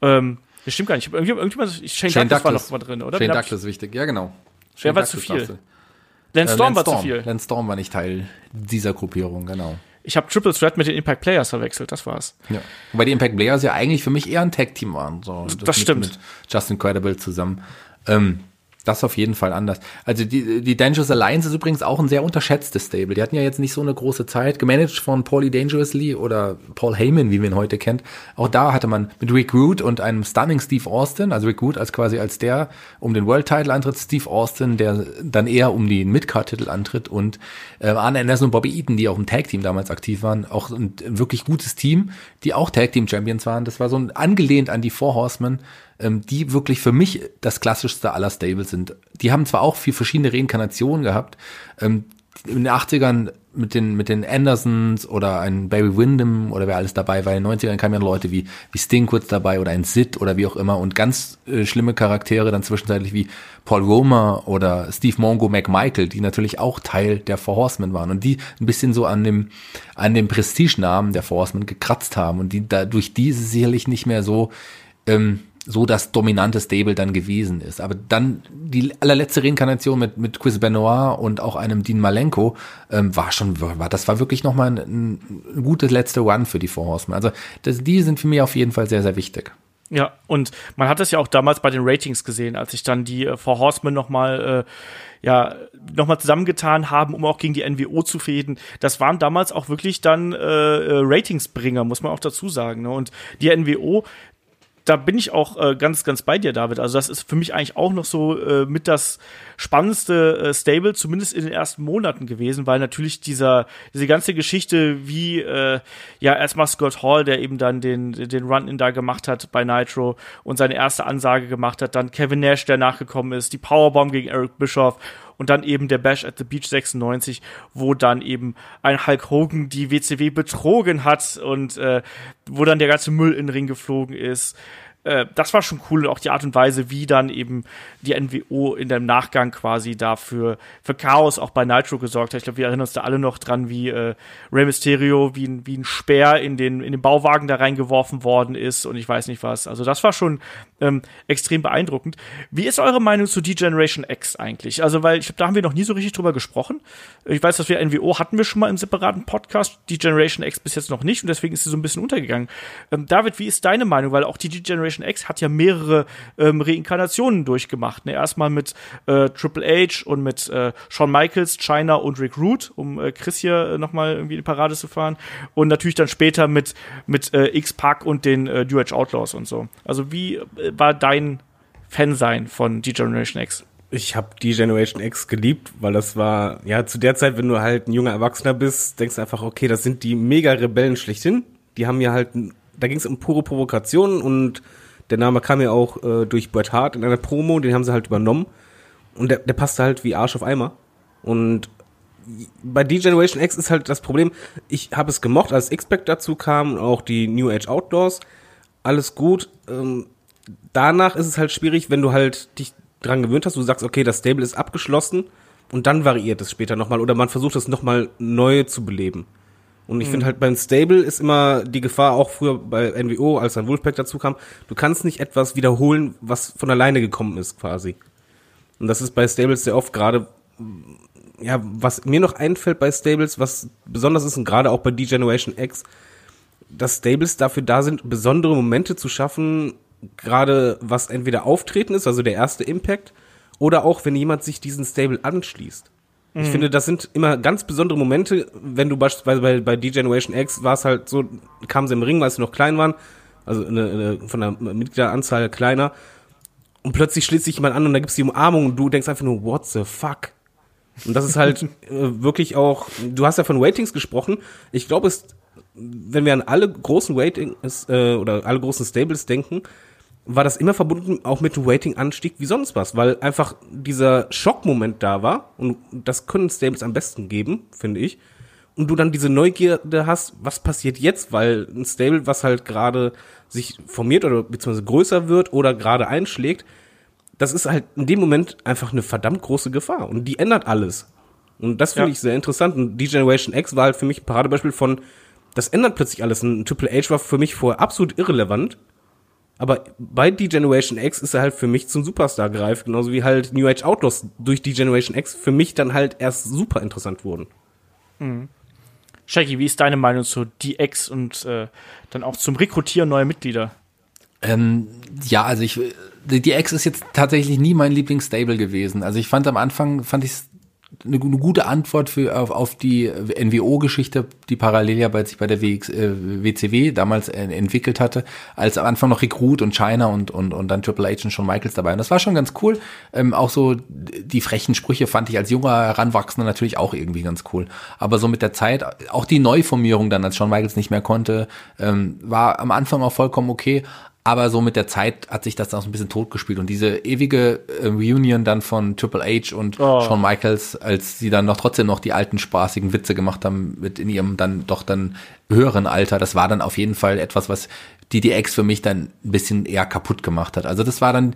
Ähm, das stimmt gar nicht. Irgendjemand, irgendjemand Shane, Shane Douglas, war noch mal drin, oder? Shane Douglas ist wichtig, ja genau. Shane wer war zu viel? Lance Storm war zu viel. Lance Storm war nicht Teil dieser Gruppierung, genau. Ich habe Triple Threat mit den Impact Players verwechselt, das war's. Ja. Wobei die Impact Players ja eigentlich für mich eher ein Tag-Team waren. So, das mit, stimmt. Mit Justin Credible zusammen. Ähm, das auf jeden Fall anders. Also die, die Dangerous Alliance ist übrigens auch ein sehr unterschätztes Stable. Die hatten ja jetzt nicht so eine große Zeit, gemanagt von Paulie Dangerously oder Paul Heyman, wie man ihn heute kennt. Auch da hatte man mit Rick Root und einem stunning Steve Austin, also Rick Root als quasi als der um den World Title antritt, Steve Austin, der dann eher um den Midcard-Titel antritt und äh, Arne Anderson und Bobby Eaton, die auch im Tag-Team damals aktiv waren, auch ein wirklich gutes Team, die auch Tag-Team-Champions waren. Das war so ein angelehnt an die Four Horsemen, die wirklich für mich das klassischste aller Stables sind. Die haben zwar auch vier verschiedene Reinkarnationen gehabt, ähm, in den 80ern mit den, mit den Andersons oder ein Barry Windham oder wer alles dabei war. In den 90ern kamen ja Leute wie, wie Sting kurz dabei oder ein Sid oder wie auch immer und ganz äh, schlimme Charaktere dann zwischenzeitlich wie Paul Romer oder Steve Mongo McMichael, die natürlich auch Teil der Four Horsemen waren und die ein bisschen so an dem, an dem Prestigenamen der Four Horsemen gekratzt haben und die dadurch diese sicherlich nicht mehr so, ähm, so das dominante Stable dann gewesen ist. Aber dann die allerletzte Reinkarnation mit, mit Chris Benoit und auch einem Dean Malenko ähm, war schon, war, das war wirklich nochmal ein, ein gutes letzte Run für die Four Horsemen. Also das, die sind für mich auf jeden Fall sehr, sehr wichtig. Ja, und man hat das ja auch damals bei den Ratings gesehen, als sich dann die äh, Four Horsemen nochmal äh, ja, nochmal zusammengetan haben, um auch gegen die NWO zu fäden. Das waren damals auch wirklich dann äh, äh Ratingsbringer, muss man auch dazu sagen. Ne? Und die NWO, da bin ich auch äh, ganz, ganz bei dir, David. Also das ist für mich eigentlich auch noch so äh, mit das spannendste äh, Stable, zumindest in den ersten Monaten gewesen, weil natürlich dieser, diese ganze Geschichte, wie äh, ja erstmal Scott Hall, der eben dann den, den Run-In da gemacht hat bei Nitro und seine erste Ansage gemacht hat, dann Kevin Nash, der nachgekommen ist, die Powerbomb gegen Eric Bischoff und dann eben der Bash at the Beach 96, wo dann eben ein Hulk Hogan die WCW betrogen hat und äh, wo dann der ganze Müll in den Ring geflogen ist äh, das war schon cool und auch die Art und Weise, wie dann eben die NWO in dem Nachgang quasi dafür für Chaos auch bei Nitro gesorgt hat. Ich glaube, wir erinnern uns da alle noch dran, wie äh, Rey Mysterio wie ein, wie ein Speer in den, in den Bauwagen da reingeworfen worden ist und ich weiß nicht was. Also das war schon ähm, extrem beeindruckend. Wie ist eure Meinung zu D-Generation X eigentlich? Also, weil ich glaube, da haben wir noch nie so richtig drüber gesprochen. Ich weiß, dass wir NWO hatten wir schon mal im separaten Podcast, D-Generation X bis jetzt noch nicht und deswegen ist sie so ein bisschen untergegangen. Ähm, David, wie ist deine Meinung? Weil auch die D-Generation X hat ja mehrere ähm, Reinkarnationen durchgemacht. Ne? Erstmal mit äh, Triple H und mit äh, Shawn Michaels, China und Rick Root, um äh, Chris hier äh, nochmal irgendwie in die Parade zu fahren. Und natürlich dann später mit, mit äh, X-Pac und den äh, New Age Outlaws und so. Also wie äh, war dein Fansein von D-Generation X? Ich habe die Generation X geliebt, weil das war, ja, zu der Zeit, wenn du halt ein junger Erwachsener bist, denkst du einfach, okay, das sind die mega Rebellen schlechthin. Die haben ja halt, da ging es um pure Provokationen und der Name kam ja auch äh, durch Bret Hart in einer Promo, den haben sie halt übernommen. Und der, der passte halt wie Arsch auf Eimer. Und bei D-Generation X ist halt das Problem, ich habe es gemocht, als X-Pac dazu kam, auch die New Age Outdoors, alles gut. Ähm, danach ist es halt schwierig, wenn du halt dich dran gewöhnt hast, du sagst, okay, das Stable ist abgeschlossen und dann variiert es später nochmal oder man versucht es nochmal neu zu beleben. Und ich mhm. finde halt beim Stable ist immer die Gefahr, auch früher bei NWO, als dann Wolfpack dazu kam, du kannst nicht etwas wiederholen, was von alleine gekommen ist, quasi. Und das ist bei Stables sehr oft gerade, ja, was mir noch einfällt bei Stables, was besonders ist, und gerade auch bei D-Generation X, dass Stables dafür da sind, besondere Momente zu schaffen, gerade was entweder Auftreten ist, also der erste Impact, oder auch wenn jemand sich diesen Stable anschließt. Ich mhm. finde, das sind immer ganz besondere Momente, wenn du beispielsweise bei, bei D-Generation X war es halt so, kamen sie im Ring, weil sie noch klein waren, also eine, eine, von der Mitgliederanzahl kleiner, und plötzlich schließt sich jemand an und da gibt's die Umarmung und du denkst einfach nur, what the fuck? Und das ist halt (laughs) äh, wirklich auch, du hast ja von Waitings gesprochen. Ich glaube, es, wenn wir an alle großen Waitings äh, oder alle großen Stables denken, war das immer verbunden auch mit einem Rating-Anstieg wie sonst was, weil einfach dieser Schockmoment da war und das können Stables am besten geben, finde ich. Und du dann diese Neugierde hast, was passiert jetzt, weil ein Stable, was halt gerade sich formiert oder beziehungsweise größer wird oder gerade einschlägt, das ist halt in dem Moment einfach eine verdammt große Gefahr und die ändert alles. Und das finde ja. ich sehr interessant. Und die Generation X war halt für mich ein Paradebeispiel von, das ändert plötzlich alles. Ein Triple H war für mich vorher absolut irrelevant Aber bei D-Generation X ist er halt für mich zum Superstar gereift, genauso wie halt New Age Outlaws durch D-Generation X für mich dann halt erst super interessant wurden. Shaggy, wie ist deine Meinung zu DX und äh, dann auch zum Rekrutieren neuer Mitglieder? Ähm, ja, also ich, die die X ist jetzt tatsächlich nie mein Lieblingsstable gewesen. Also ich fand am Anfang, fand ich es eine, eine gute Antwort für auf, auf die NWO-Geschichte, die parallel ja bei sich bei der WX, äh, WCW damals äh, entwickelt hatte, als am Anfang noch Recruit und China und, und, und dann Triple H und Shawn Michaels dabei. Und das war schon ganz cool. Ähm, auch so die frechen Sprüche fand ich als junger Heranwachsender natürlich auch irgendwie ganz cool. Aber so mit der Zeit, auch die Neuformierung dann, als Shawn Michaels nicht mehr konnte, ähm, war am Anfang auch vollkommen okay. Aber so mit der Zeit hat sich das dann auch so ein bisschen totgespielt. Und diese ewige äh, Reunion dann von Triple H und Oh. Shawn Michaels, als sie dann noch trotzdem noch die alten spaßigen Witze gemacht haben mit in ihrem dann doch dann höheren Alter, das war dann auf jeden Fall etwas, was die DX für mich dann ein bisschen eher kaputt gemacht hat. Also das war dann,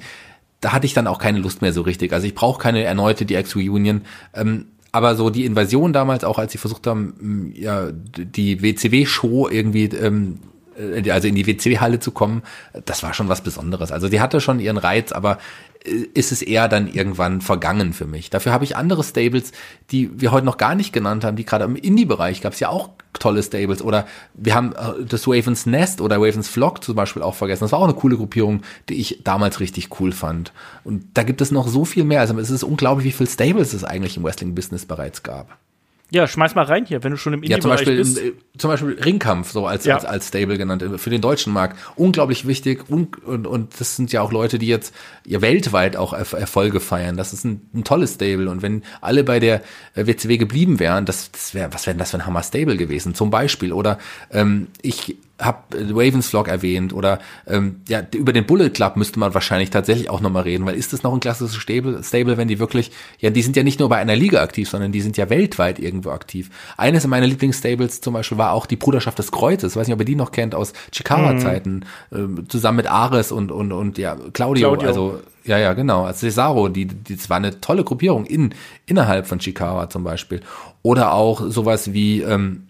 da hatte ich dann auch keine Lust mehr so richtig. Also ich brauche keine erneute DX Reunion. Ähm, aber so die Invasion damals, auch als sie versucht haben, ja, die WCW-Show irgendwie ähm, äh, also in die WC-Halle zu kommen, das war schon was Besonderes. Also die hatte schon ihren Reiz, aber äh, ist es eher dann irgendwann vergangen für mich. Dafür habe ich andere Stables, die wir heute noch gar nicht genannt haben, die gerade im Indie-Bereich gab es ja auch tolle Stables. Oder wir haben äh, das Ravens Nest oder Ravens Flock zum Beispiel auch vergessen. Das war auch eine coole Gruppierung, die ich damals richtig cool fand. Und da gibt es noch so viel mehr. Also es ist unglaublich, wie viele Stables es eigentlich im Wrestling-Business bereits gab. Ja, schmeiß mal rein hier, wenn du schon im Ja, zum Indie-Bereich Beispiel, bist. äh, zum Beispiel Ringkampf, so als, Ja. als, als Stable genannt, äh, für den deutschen Markt. Unglaublich wichtig un und, und das sind ja auch Leute, die jetzt ja weltweit auch Erf Erfolge feiern. Das ist ein, ein tolles Stable und wenn alle bei der äh, WCW geblieben wären, das, das wäre, was wäre denn das für ein Hammer Stable gewesen, zum Beispiel. Oder ähm, ich habe Ravens Vlog erwähnt oder ähm, ja über den Bullet Club müsste man wahrscheinlich tatsächlich auch nochmal reden, weil ist das noch ein klassisches Stable, Stable, wenn die wirklich, ja, die sind ja nicht nur bei einer Liga aktiv, sondern die sind ja weltweit irgendwo aktiv. Eines meiner Lieblingsstables zum Beispiel war auch die Bruderschaft des Kreuzes, weiß nicht, ob ihr die noch kennt aus Chikara-Zeiten, ähm, zusammen mit Ares und und und ja Claudio, Claudio. also ja, ja, genau. Also Cesaro, die, die, das war eine tolle Gruppierung in, innerhalb von Chikara zum Beispiel. Oder auch sowas wie, ähm,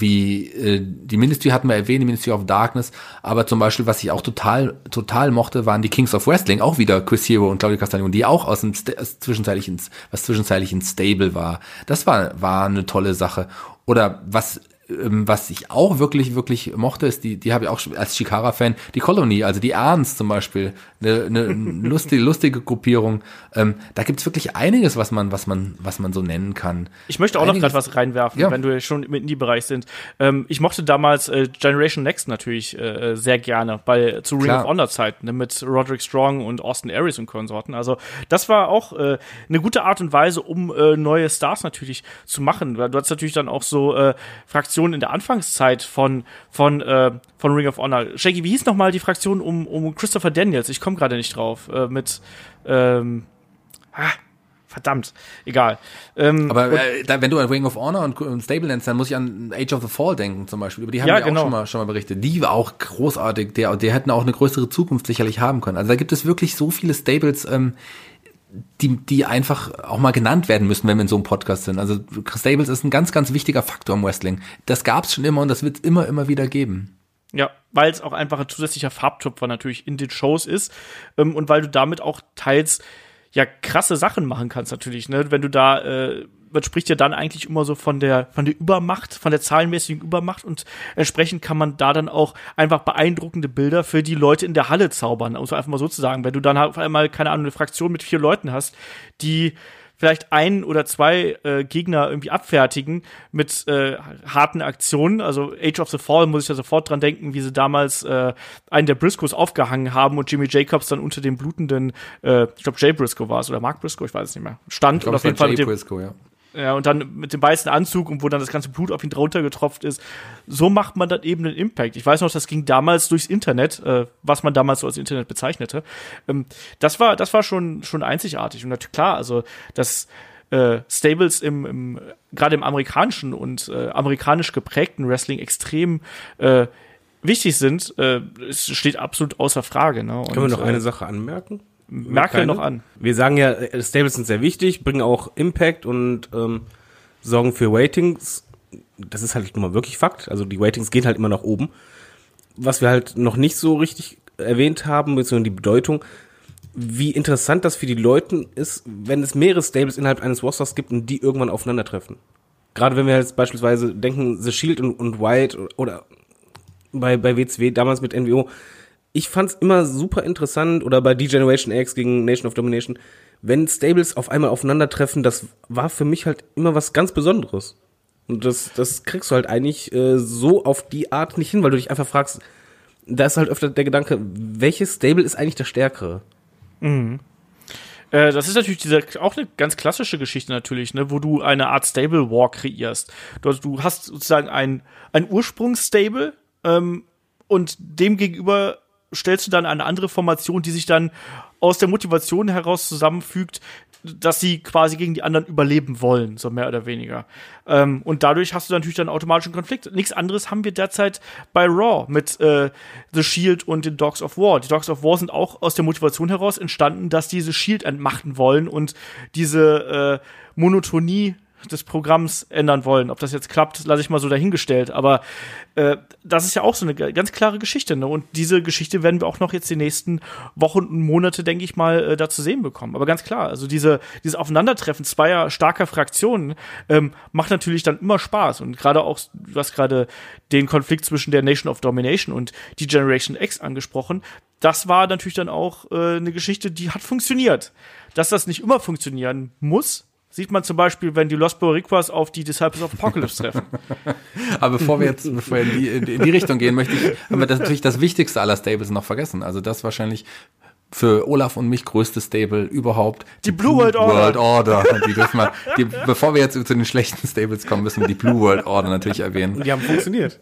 wie äh, die Ministry hatten wir erwähnt, die Ministry of Darkness, aber zum Beispiel, was ich auch total, total mochte, waren die Kings of Wrestling, auch wieder Chris Hero und Claudio Castagnoli, die auch aus dem aus zwischenzeitlichen, was zwischenzeitlich ein Stable war. Das war, war eine tolle Sache. Oder was ähm, was ich auch wirklich, wirklich mochte, ist die, die habe ich auch als Chikara-Fan, die Colony, also die Arns zum Beispiel, eine, eine lustige, lustige Gruppierung. Ähm, da gibt's wirklich einiges, was man, was man, was man so nennen kann. Ich möchte auch noch Einiges- gerade was reinwerfen, Ja. wenn wir schon im Indie-Bereich sind. Ähm, ich mochte damals äh, Generation Next natürlich äh, sehr gerne, bei zu Ring Klar. of Honor Zeiten ne, mit Roderick Strong und Austin Aries und Konsorten. Also das war auch äh, eine gute Art und Weise, um äh, neue Stars natürlich zu machen. Weil Du hast natürlich dann auch so äh, Fraktionen in der Anfangszeit von von äh, von Ring of Honor. Shaggy, wie hieß noch mal die Fraktion um um Christopher Daniels? Ich komme gerade nicht drauf. Äh, mit ähm, ah, verdammt, egal. Ähm, Aber äh, da, wenn du an Ring of Honor und, und Stable nennst, dann muss ich an Age of the Fall denken zum Beispiel. Über die haben Ja, wir genau. auch schon mal, schon mal berichtet. Die war auch großartig. Der, der hätten auch eine größere Zukunft sicherlich haben können. Also da gibt es wirklich so viele Stables, ähm, die, die einfach auch mal genannt werden müssen, wenn wir in so einem Podcast sind. Also Stables ist ein ganz, ganz wichtiger Faktor im Wrestling. Das gab's schon immer und das wird es immer, immer wieder geben. Ja, weil es auch einfach ein zusätzlicher Farbtupfer natürlich in den Shows ist ähm, und weil du damit auch teils ja krasse Sachen machen kannst natürlich, ne? Wenn du da äh, man spricht ja dann eigentlich immer so von der von der Übermacht, von der zahlenmäßigen Übermacht und entsprechend kann man da dann auch einfach beeindruckende Bilder für die Leute in der Halle zaubern, um es einfach mal so zu sagen. Wenn du dann auf einmal keine Ahnung eine Fraktion mit vier Leuten hast, die vielleicht ein oder zwei äh, Gegner irgendwie abfertigen mit äh, harten Aktionen. Also Age of the Fall muss ich da sofort dran denken, wie sie damals äh, einen der Briscoes aufgehangen haben und Jimmy Jacobs dann unter dem blutenden, äh, ich glaube Jay Briscoe war es oder Mark Briscoe, ich weiß es nicht mehr, stand und glaube, auf jeden Fall mit dem, Briscoe, ja. Ja, und dann mit dem weißen Anzug und wo dann das ganze Blut auf ihn drunter getropft ist. So macht man dann eben einen Impact. Ich weiß noch, das ging damals durchs Internet, äh, was man damals so als Internet bezeichnete. Ähm, das war, das war schon, schon einzigartig. Und natürlich klar, also, dass äh, Stables im, im gerade im amerikanischen und äh, amerikanisch geprägten Wrestling extrem äh, wichtig sind, äh, es steht absolut außer Frage. Ne? Und, Können wir noch äh, eine Sache anmerken? Merkel Keine? noch an. Wir sagen ja, äh, Stables sind sehr wichtig, bringen auch Impact und ähm, sorgen für Ratings. Das ist halt nun mal wirklich Fakt. Also die Ratings gehen halt immer nach oben. Was wir halt noch nicht so richtig erwähnt haben, beziehungsweise die Bedeutung, wie interessant das für die Leute ist, wenn es mehrere Stables innerhalb eines Rosters gibt und die irgendwann aufeinandertreffen. Gerade wenn wir jetzt beispielsweise denken, The Shield und, und White oder bei, bei WCW damals mit NWO. Ich fand's immer super interessant oder bei D-Generation X gegen Nation of Domination, wenn Stables auf einmal aufeinandertreffen, das war für mich halt immer was ganz Besonderes. Und das, das kriegst du halt eigentlich äh, so auf die Art nicht hin, weil du dich einfach fragst, da ist halt öfter der Gedanke, welches Stable ist eigentlich das stärkere? Äh, das ist natürlich diese, auch eine ganz klassische Geschichte natürlich, ne, wo du eine Art Stable War kreierst. Du, du hast sozusagen ein, ein Ursprungsstable ähm, und dem gegenüber stellst du dann eine andere Formation, die sich dann aus der Motivation heraus zusammenfügt, dass sie quasi gegen die anderen überleben wollen, so mehr oder weniger. Ähm, und dadurch hast du natürlich dann automatisch einen Konflikt. Nichts anderes haben wir derzeit bei Raw mit äh, The Shield und den Dogs of War. Die Dogs of War sind auch aus der Motivation heraus entstanden, dass diese Shield entmachten wollen und diese äh, Monotonie des Programms ändern wollen. Ob das jetzt klappt, lasse ich mal so dahingestellt. Aber äh, das ist ja auch so eine ganz klare Geschichte. Ne? Und diese Geschichte werden wir auch noch jetzt die nächsten Wochen und Monate, denke ich mal, äh, da zu sehen bekommen. Aber ganz klar, also diese, dieses Aufeinandertreffen zweier starker Fraktionen ähm, macht natürlich dann immer Spaß. Und gerade auch, du hast gerade den Konflikt zwischen der Nation of Domination und die Generation X angesprochen. Das war natürlich dann auch äh, eine Geschichte, die hat funktioniert. Dass das nicht immer funktionieren muss, Sieht man zum Beispiel, wenn die Los Boricuas auf die Disciples of Apocalypse treffen. (laughs) Aber bevor wir jetzt bevor wir in, die, in die Richtung gehen, möchte ich, haben wir das natürlich das Wichtigste aller Stables noch vergessen. Also das wahrscheinlich für Olaf und mich größte Stable überhaupt. Die Blue World Order. World Order. Die dürfen wir, die, bevor wir jetzt zu den schlechten Stables kommen, müssen wir die Blue World Order natürlich erwähnen. Die haben funktioniert.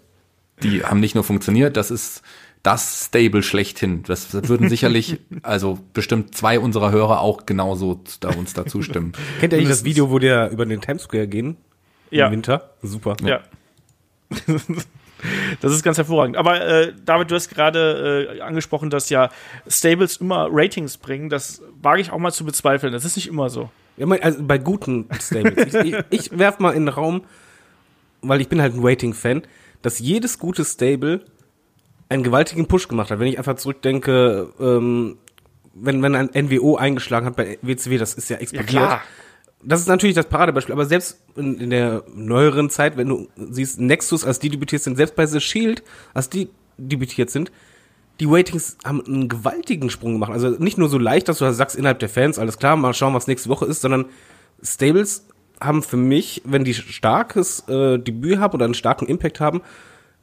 Die haben nicht nur funktioniert, das ist das Stable schlechthin. Das würden sicherlich, (laughs) also bestimmt zwei unserer Hörer auch genauso da uns dazu stimmen. (laughs) Kennt ihr eigentlich das Video, wo der über den Times Square gehen? Ja. Im Winter? Super. Ja. (laughs) Das ist ganz hervorragend. Aber äh, David, du hast gerade äh, angesprochen, dass ja Stables immer Ratings bringen. Das wage ich auch mal zu bezweifeln. Das ist nicht immer so. Ja, mein, also bei guten Stables. ich, ich, ich werf mal in den Raum, weil ich bin halt ein Rating-Fan, dass jedes gute Stable einen gewaltigen Push gemacht hat. Wenn ich einfach zurückdenke, ähm, wenn, wenn ein NWO eingeschlagen hat bei WCW, das ist ja explodiert. Das ist natürlich das Paradebeispiel, aber selbst in, in der neueren Zeit, wenn du siehst, Nexus, als die debütiert sind, selbst bei The Shield, als die debütiert sind, die Ratings haben einen gewaltigen Sprung gemacht. Also nicht nur so leicht, dass du sagst innerhalb der Fans, alles klar, mal schauen, was nächste Woche ist, sondern Stables haben für mich, wenn die starkes äh, Debüt haben oder einen starken Impact haben,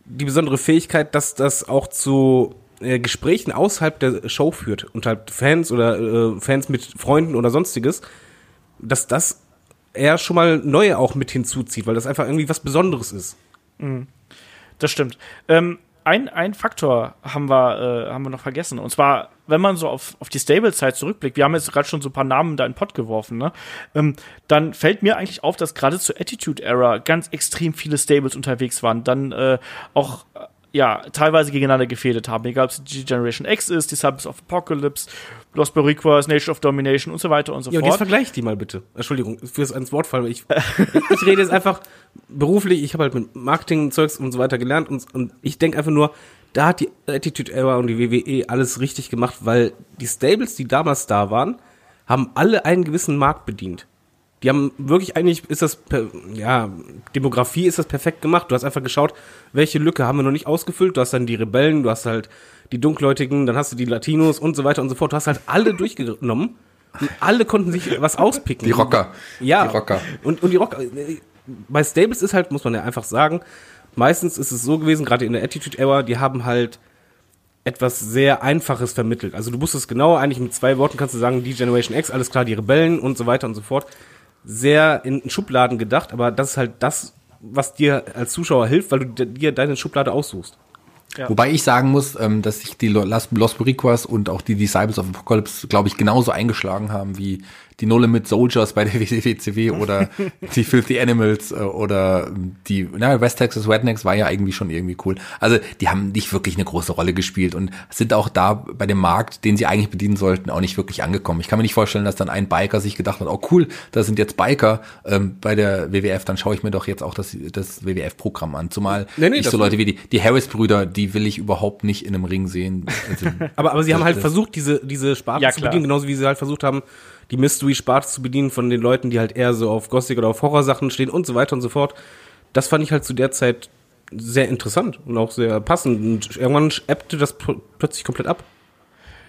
die besondere Fähigkeit, dass das auch zu äh, Gesprächen außerhalb der Show führt, unterhalb Fans oder äh, Fans mit Freunden oder sonstiges, dass das eher schon mal neue auch mit hinzuzieht, weil das einfach irgendwie was Besonderes ist. Das stimmt. Ähm, ein, ein Faktor haben wir, äh, haben wir noch vergessen. Und zwar, wenn man so auf, auf die Stable-Zeit zurückblickt, wir haben jetzt gerade schon so ein paar Namen da in den Pott geworfen, ne? Ähm, dann fällt mir eigentlich auf, dass gerade zur Attitude-Era ganz extrem viele Stables unterwegs waren. Dann äh, auch äh, ja, teilweise gegeneinander gefädelt haben. Egal, ob es die Generation X ist, Disciples of Apocalypse, Los Boricuas, Nation of Domination und so weiter und so Ja, und jetzt fort. vergleich die mal bitte. Entschuldigung, fürs ans Wort fallen. aber Ich, ich, (laughs) ich rede jetzt einfach beruflich, ich habe halt mit Marketing-Zeugs und so weiter gelernt und, und ich denke einfach nur, da hat die Attitude Era und die WWE alles richtig gemacht, weil die Stables, die damals da waren, haben alle einen gewissen Markt bedient. Die haben wirklich eigentlich, ist das, per, ja, Demografie ist das perfekt gemacht. Du hast einfach geschaut, welche Lücke haben wir noch nicht ausgefüllt. Du hast dann die Rebellen, du hast halt die Dunkelhäutigen, dann hast du die Latinos und so weiter und so fort. Du hast halt alle durchgenommen und alle konnten sich was auspicken. Die Rocker. Ja. Die Rocker. Und, und die Rocker. Bei Stables ist halt, muss man ja einfach sagen, meistens ist es so gewesen, gerade in der Attitude Era, die haben halt etwas sehr Einfaches vermittelt. Also du wusstest genau, eigentlich mit zwei Worten kannst du sagen, die Generation X, alles klar, die Rebellen und so weiter und so fort. Sehr in Schubladen gedacht, aber das ist halt das, was dir als Zuschauer hilft, weil du dir deine Schublade aussuchst. Wobei ich sagen muss, ähm, dass sich die Los, Los Boricuas und auch die Disciples of Apocalypse, glaube ich, genauso eingeschlagen haben wie die No Limit Soldiers bei der (laughs) WCW oder die Filthy Animals äh, oder die, na, West Texas Rednecks war ja eigentlich schon irgendwie cool. Also die haben nicht wirklich eine große Rolle gespielt und sind auch da bei dem Markt, den sie eigentlich bedienen sollten, auch nicht wirklich angekommen. Ich kann mir nicht vorstellen, dass dann ein Biker sich gedacht hat, oh cool, da sind jetzt Biker ähm, bei der WWF, dann schaue ich mir doch jetzt auch das, das WWF-Programm an. Zumal Nee, nee, ich so Leute wie die, die Harris-Brüder, die will ich überhaupt nicht in einem Ring sehen. Also, (laughs) Aber, aber sie haben halt versucht, diese, diese Sparte Ja, zu bedienen, genauso wie sie halt versucht haben, die Mystery-Sparte zu bedienen von den Leuten, die halt eher so auf Gothic oder auf Horrorsachen stehen und so weiter und so fort. Das fand ich halt zu der Zeit sehr interessant und auch sehr passend. Und irgendwann ebbte das pl- plötzlich komplett ab.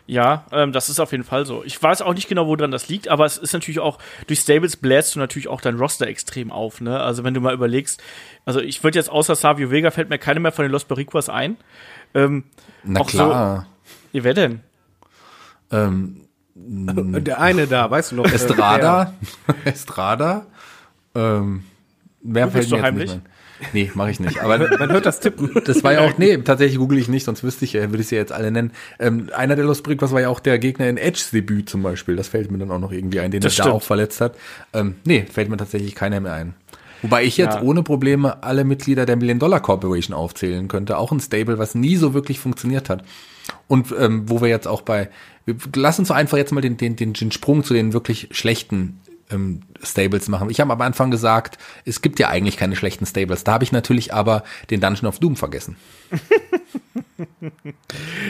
Ja, ähm, das ist auf jeden Fall so. Ich weiß auch nicht genau, woran das liegt, aber es ist natürlich auch, durch Stables bläst du natürlich auch dein Roster extrem auf, ne? Also wenn du mal überlegst, also ich würde jetzt außer Savio Vega fällt mir keine mehr von den Los Boricuas ein. Ähm, na Auch so- klar. ja, wer denn? ähm, Der eine da, weißt du noch? äh, Estrada, (laughs) Estrada, ähm, mehr Googlest fällt du mir heimlich? nicht. Nee, mache ich nicht. Aber Man hört (laughs) das Tippen. das war ja auch, nee, tatsächlich google ich nicht, sonst wüsste ich ja, würde ich sie jetzt alle nennen. Ähm, einer der Los Bricks war ja auch der Gegner in Edges Debüt zum Beispiel. Das fällt mir dann auch noch irgendwie ein, den Das er da auch verletzt hat. Ähm, nee, fällt mir tatsächlich keiner mehr ein. Wobei ich jetzt Ja. ohne Probleme alle Mitglieder der Million Dollar Corporation aufzählen könnte. Auch ein Stable, was nie so wirklich funktioniert hat. Und ähm, wo wir jetzt auch bei, wir, lass uns doch einfach jetzt mal den, den, den, den Sprung zu den wirklich schlechten ähm, Stables machen. Ich habe am Anfang gesagt, es gibt ja eigentlich keine schlechten Stables. Da habe ich natürlich aber den Dungeon of Doom vergessen. (laughs)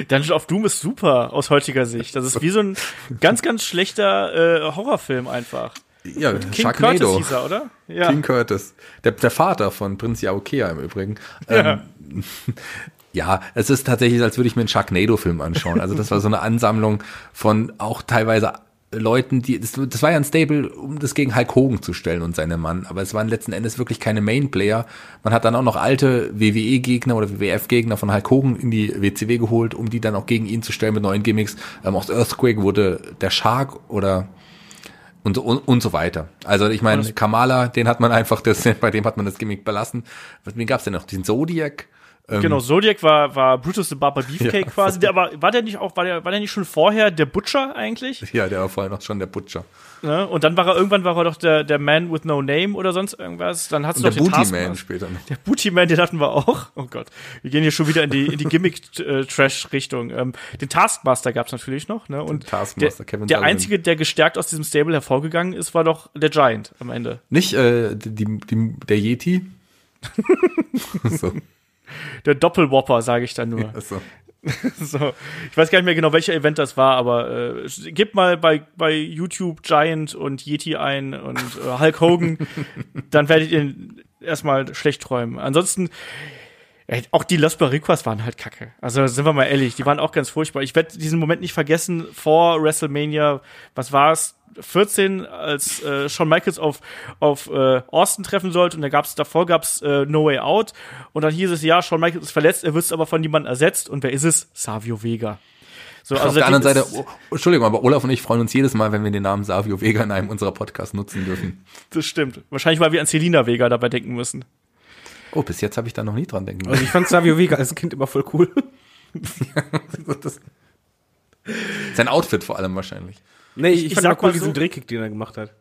Dungeon of Doom ist super aus heutiger Sicht. Das ist wie so ein ganz, ganz schlechter äh, Horrorfilm einfach. Ja, King Curtis hieß er, oder? Ja. King Curtis. Der, der Vater von Prinz Yaokea im Übrigen. Ja. Ähm, (laughs) ja, es ist tatsächlich, als würde ich mir einen Sharknado-Film anschauen. Also das war so eine Ansammlung von auch teilweise Leuten, die, das, das war ja ein Stable, um das gegen Hulk Hogan zu stellen und seine Mann, aber es waren letzten Endes wirklich keine Main-Player. Man hat dann auch noch alte WWE-Gegner oder WWF-Gegner von Hulk Hogan in die WCW geholt, um die dann auch gegen ihn zu stellen mit neuen Gimmicks. Ähm, aus Earthquake wurde der Shark oder und, so- und, und so weiter. Also ich meine, Kamala, den hat man einfach, das, (laughs) bei dem hat man das Gimmick belassen. Wen gab's denn noch? Den Zodiac? Ähm, Genau, Zodiac war, war Brutus the Barber Beefcake (laughs) Ja, quasi. Der, aber war der nicht auch, war der, war der nicht schon vorher der Butcher eigentlich? Ja, der war vorher noch schon der Butcher. Ne? Und dann war er, irgendwann war er doch der, der Man with No Name oder sonst irgendwas. Dann hat's noch der den Booty Taskmaster. Man später noch. Der Booty Man, den hatten wir auch. Oh Gott. Wir gehen hier schon wieder in die, in die Gimmick-Trash-Richtung. Ähm, den Taskmaster gab's natürlich noch, ne? Und Taskmaster, der, Kevin der Sullivan. einzige, der gestärkt aus diesem Stable hervorgegangen ist, war doch der Giant am Ende. Nicht äh, die, die, der Yeti. (laughs) so, Der Doppelwhopper, sage ich dann nur. so. (laughs) So, ich weiß gar nicht mehr genau, welcher Event das war, aber äh, gebt mal bei, bei YouTube Giant und Yeti ein und äh, Hulk Hogan, (laughs) dann werdet ihr erstmal schlecht träumen. Ansonsten, auch die Los Barriquas waren halt kacke. Also sind wir mal ehrlich, die waren auch ganz furchtbar. Ich werde diesen Moment nicht vergessen, vor WrestleMania, was war es? 14, als äh, Shawn Michaels auf, auf äh, Austin treffen sollte und da gab's, davor gab's äh, No Way Out und dann hieß es, ja, Shawn Michaels ist verletzt, er wird aber von niemandem ersetzt und wer ist es? Savio Vega. So, Auf der anderen Seite, oh, Entschuldigung, aber Olaf und ich freuen uns jedes Mal, wenn wir den Namen Savio Vega in einem unserer Podcasts nutzen dürfen. Das stimmt. Wahrscheinlich, weil wir an Selina Vega dabei denken müssen. Oh, bis jetzt habe ich da noch nie dran denken Also ich fand Savio Vega als Kind immer voll cool. Das- (laughs) Sein Outfit vor allem wahrscheinlich. Nee, ich, ich fand sag auch cool mal diesen so- Drehkick, den er gemacht hat.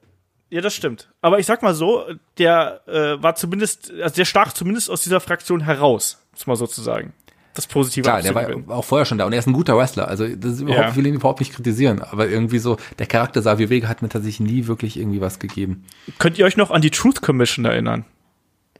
Ja, das stimmt. Aber ich sag mal so, der äh, war zumindest, also der stach zumindest aus dieser Fraktion heraus, muss man sozusagen. Das Positive Klar, der war auch vorher schon da und er ist ein guter Wrestler. Also das ist überhaupt, Ja. ich will ihn überhaupt nicht kritisieren, aber irgendwie so, der Charakter Savio Vega hat mir tatsächlich nie wirklich irgendwie was gegeben. Könnt ihr euch noch an die Truth Commission erinnern?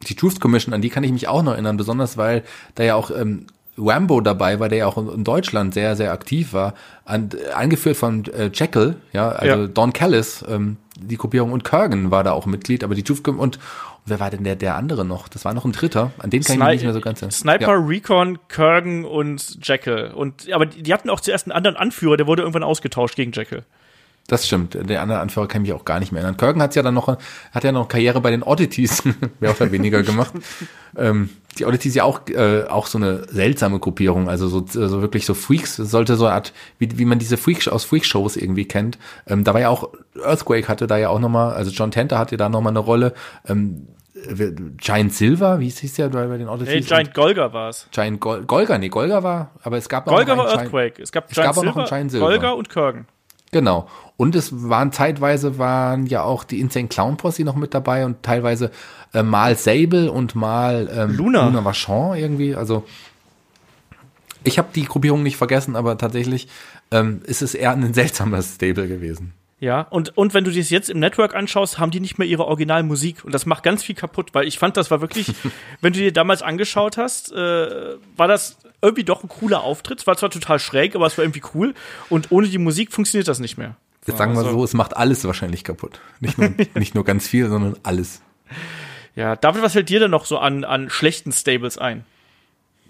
Die Truth Commission, an die kann ich mich auch noch erinnern, besonders weil da ja auch ähm, Rambo dabei war, der ja auch in, Deutschland sehr, sehr aktiv war, an, angeführt von äh, Jekyll, ja, also Ja. Don Callis, ähm, die Gruppierung und Kurgan war da auch Mitglied, aber die Truth Com und wer war denn der, der andere noch? Das war noch ein dritter, an den kann ich mich nicht mehr so ganz erinnern. Sniper, Ja. Recon, Kurgan und Jekyll. Und, aber die hatten auch zuerst einen anderen Anführer, der wurde irgendwann ausgetauscht gegen Jekyll. Das stimmt. Der andere Anführer kann ich mich auch gar nicht mehr erinnern. Kurgan hat ja dann noch, hat ja noch Karriere bei den Oddities, (laughs) mehr oder weniger gemacht. ähm, die Oddities ja auch, äh, auch so eine seltsame Gruppierung, also so, so wirklich so Freaks, sollte so eine Art, wie, wie man diese Freak aus Freak-Shows irgendwie kennt. Ähm, da war ja auch, Earthquake hatte da ja auch nochmal, also John Tenter hatte da nochmal eine Rolle. Ähm, Giant Silver, wie hieß der bei bei den Oddities? Nee, Giant Golga war es. Giant Gol Golga, nee, Golga war, aber es gab noch Golga einen war Earthquake. Es gab Es Giant gab auch noch Silver, einen Giant Silver. Golga und Kurgan. Genau. Und es waren zeitweise waren ja auch die Insane Clown Posse noch mit dabei und teilweise äh, mal Sable und mal ähm, Luna. Luna Vachon irgendwie. Also ich habe die Gruppierung nicht vergessen, aber tatsächlich ähm, ist es eher ein (laughs) seltsames Stable gewesen. Ja, und, und wenn du das jetzt im Network anschaust, haben die nicht mehr ihre Originalmusik und das macht ganz viel kaputt, weil ich fand, das war wirklich, (laughs) wenn du dir damals angeschaut hast, äh, war das irgendwie doch ein cooler Auftritt. War zwar total schräg, aber es war irgendwie cool und ohne die Musik funktioniert das nicht mehr. Jetzt sagen wir Also- so, es macht alles wahrscheinlich kaputt. Nicht nur, (laughs) nicht nur ganz viel, sondern alles. Ja, David, was fällt dir denn noch so an, an schlechten Stables ein?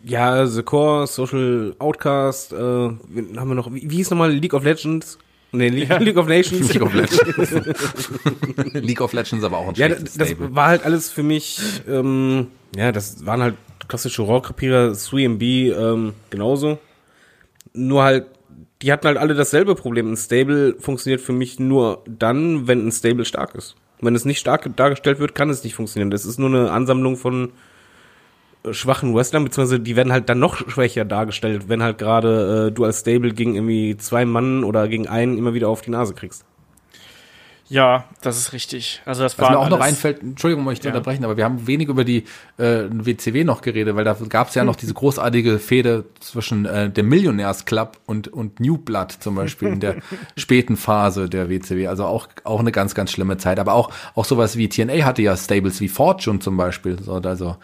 Ja, The Core, Social Outcast, äh, haben wir noch, wie, wie hieß nochmal League of Legends? Nee, League, League of Nations. League of Legends. (laughs) League of Legends aber auch ein Ja, schlechtes das, Stable. das war halt alles für mich, ähm, ja, das waren halt klassische Rohrkrepierer, 3MB ähm, genauso. Nur halt, die hatten halt alle dasselbe Problem. Ein Stable funktioniert für mich nur dann, wenn ein Stable stark ist. Wenn es nicht stark dargestellt wird, kann es nicht funktionieren. Das ist nur eine Ansammlung von äh, schwachen Wrestlern, beziehungsweise die werden halt dann noch schwächer dargestellt, wenn halt gerade äh, du als Stable gegen irgendwie zwei Mann oder gegen einen immer wieder auf die Nase kriegst. Ja, das ist richtig. Also das Was war mir auch noch alles- einfällt, Entschuldigung, euch zu Ja. unterbrechen, aber wir haben wenig über die äh, WCW noch geredet, weil da gab es ja noch diese großartige Fehde zwischen äh, dem Millionärsclub und, und New Blood zum Beispiel in der (laughs) späten Phase der WCW. Also auch, auch eine ganz, ganz schlimme Zeit. Aber auch, auch sowas wie TNA hatte ja Stables wie Fortune zum Beispiel. So, also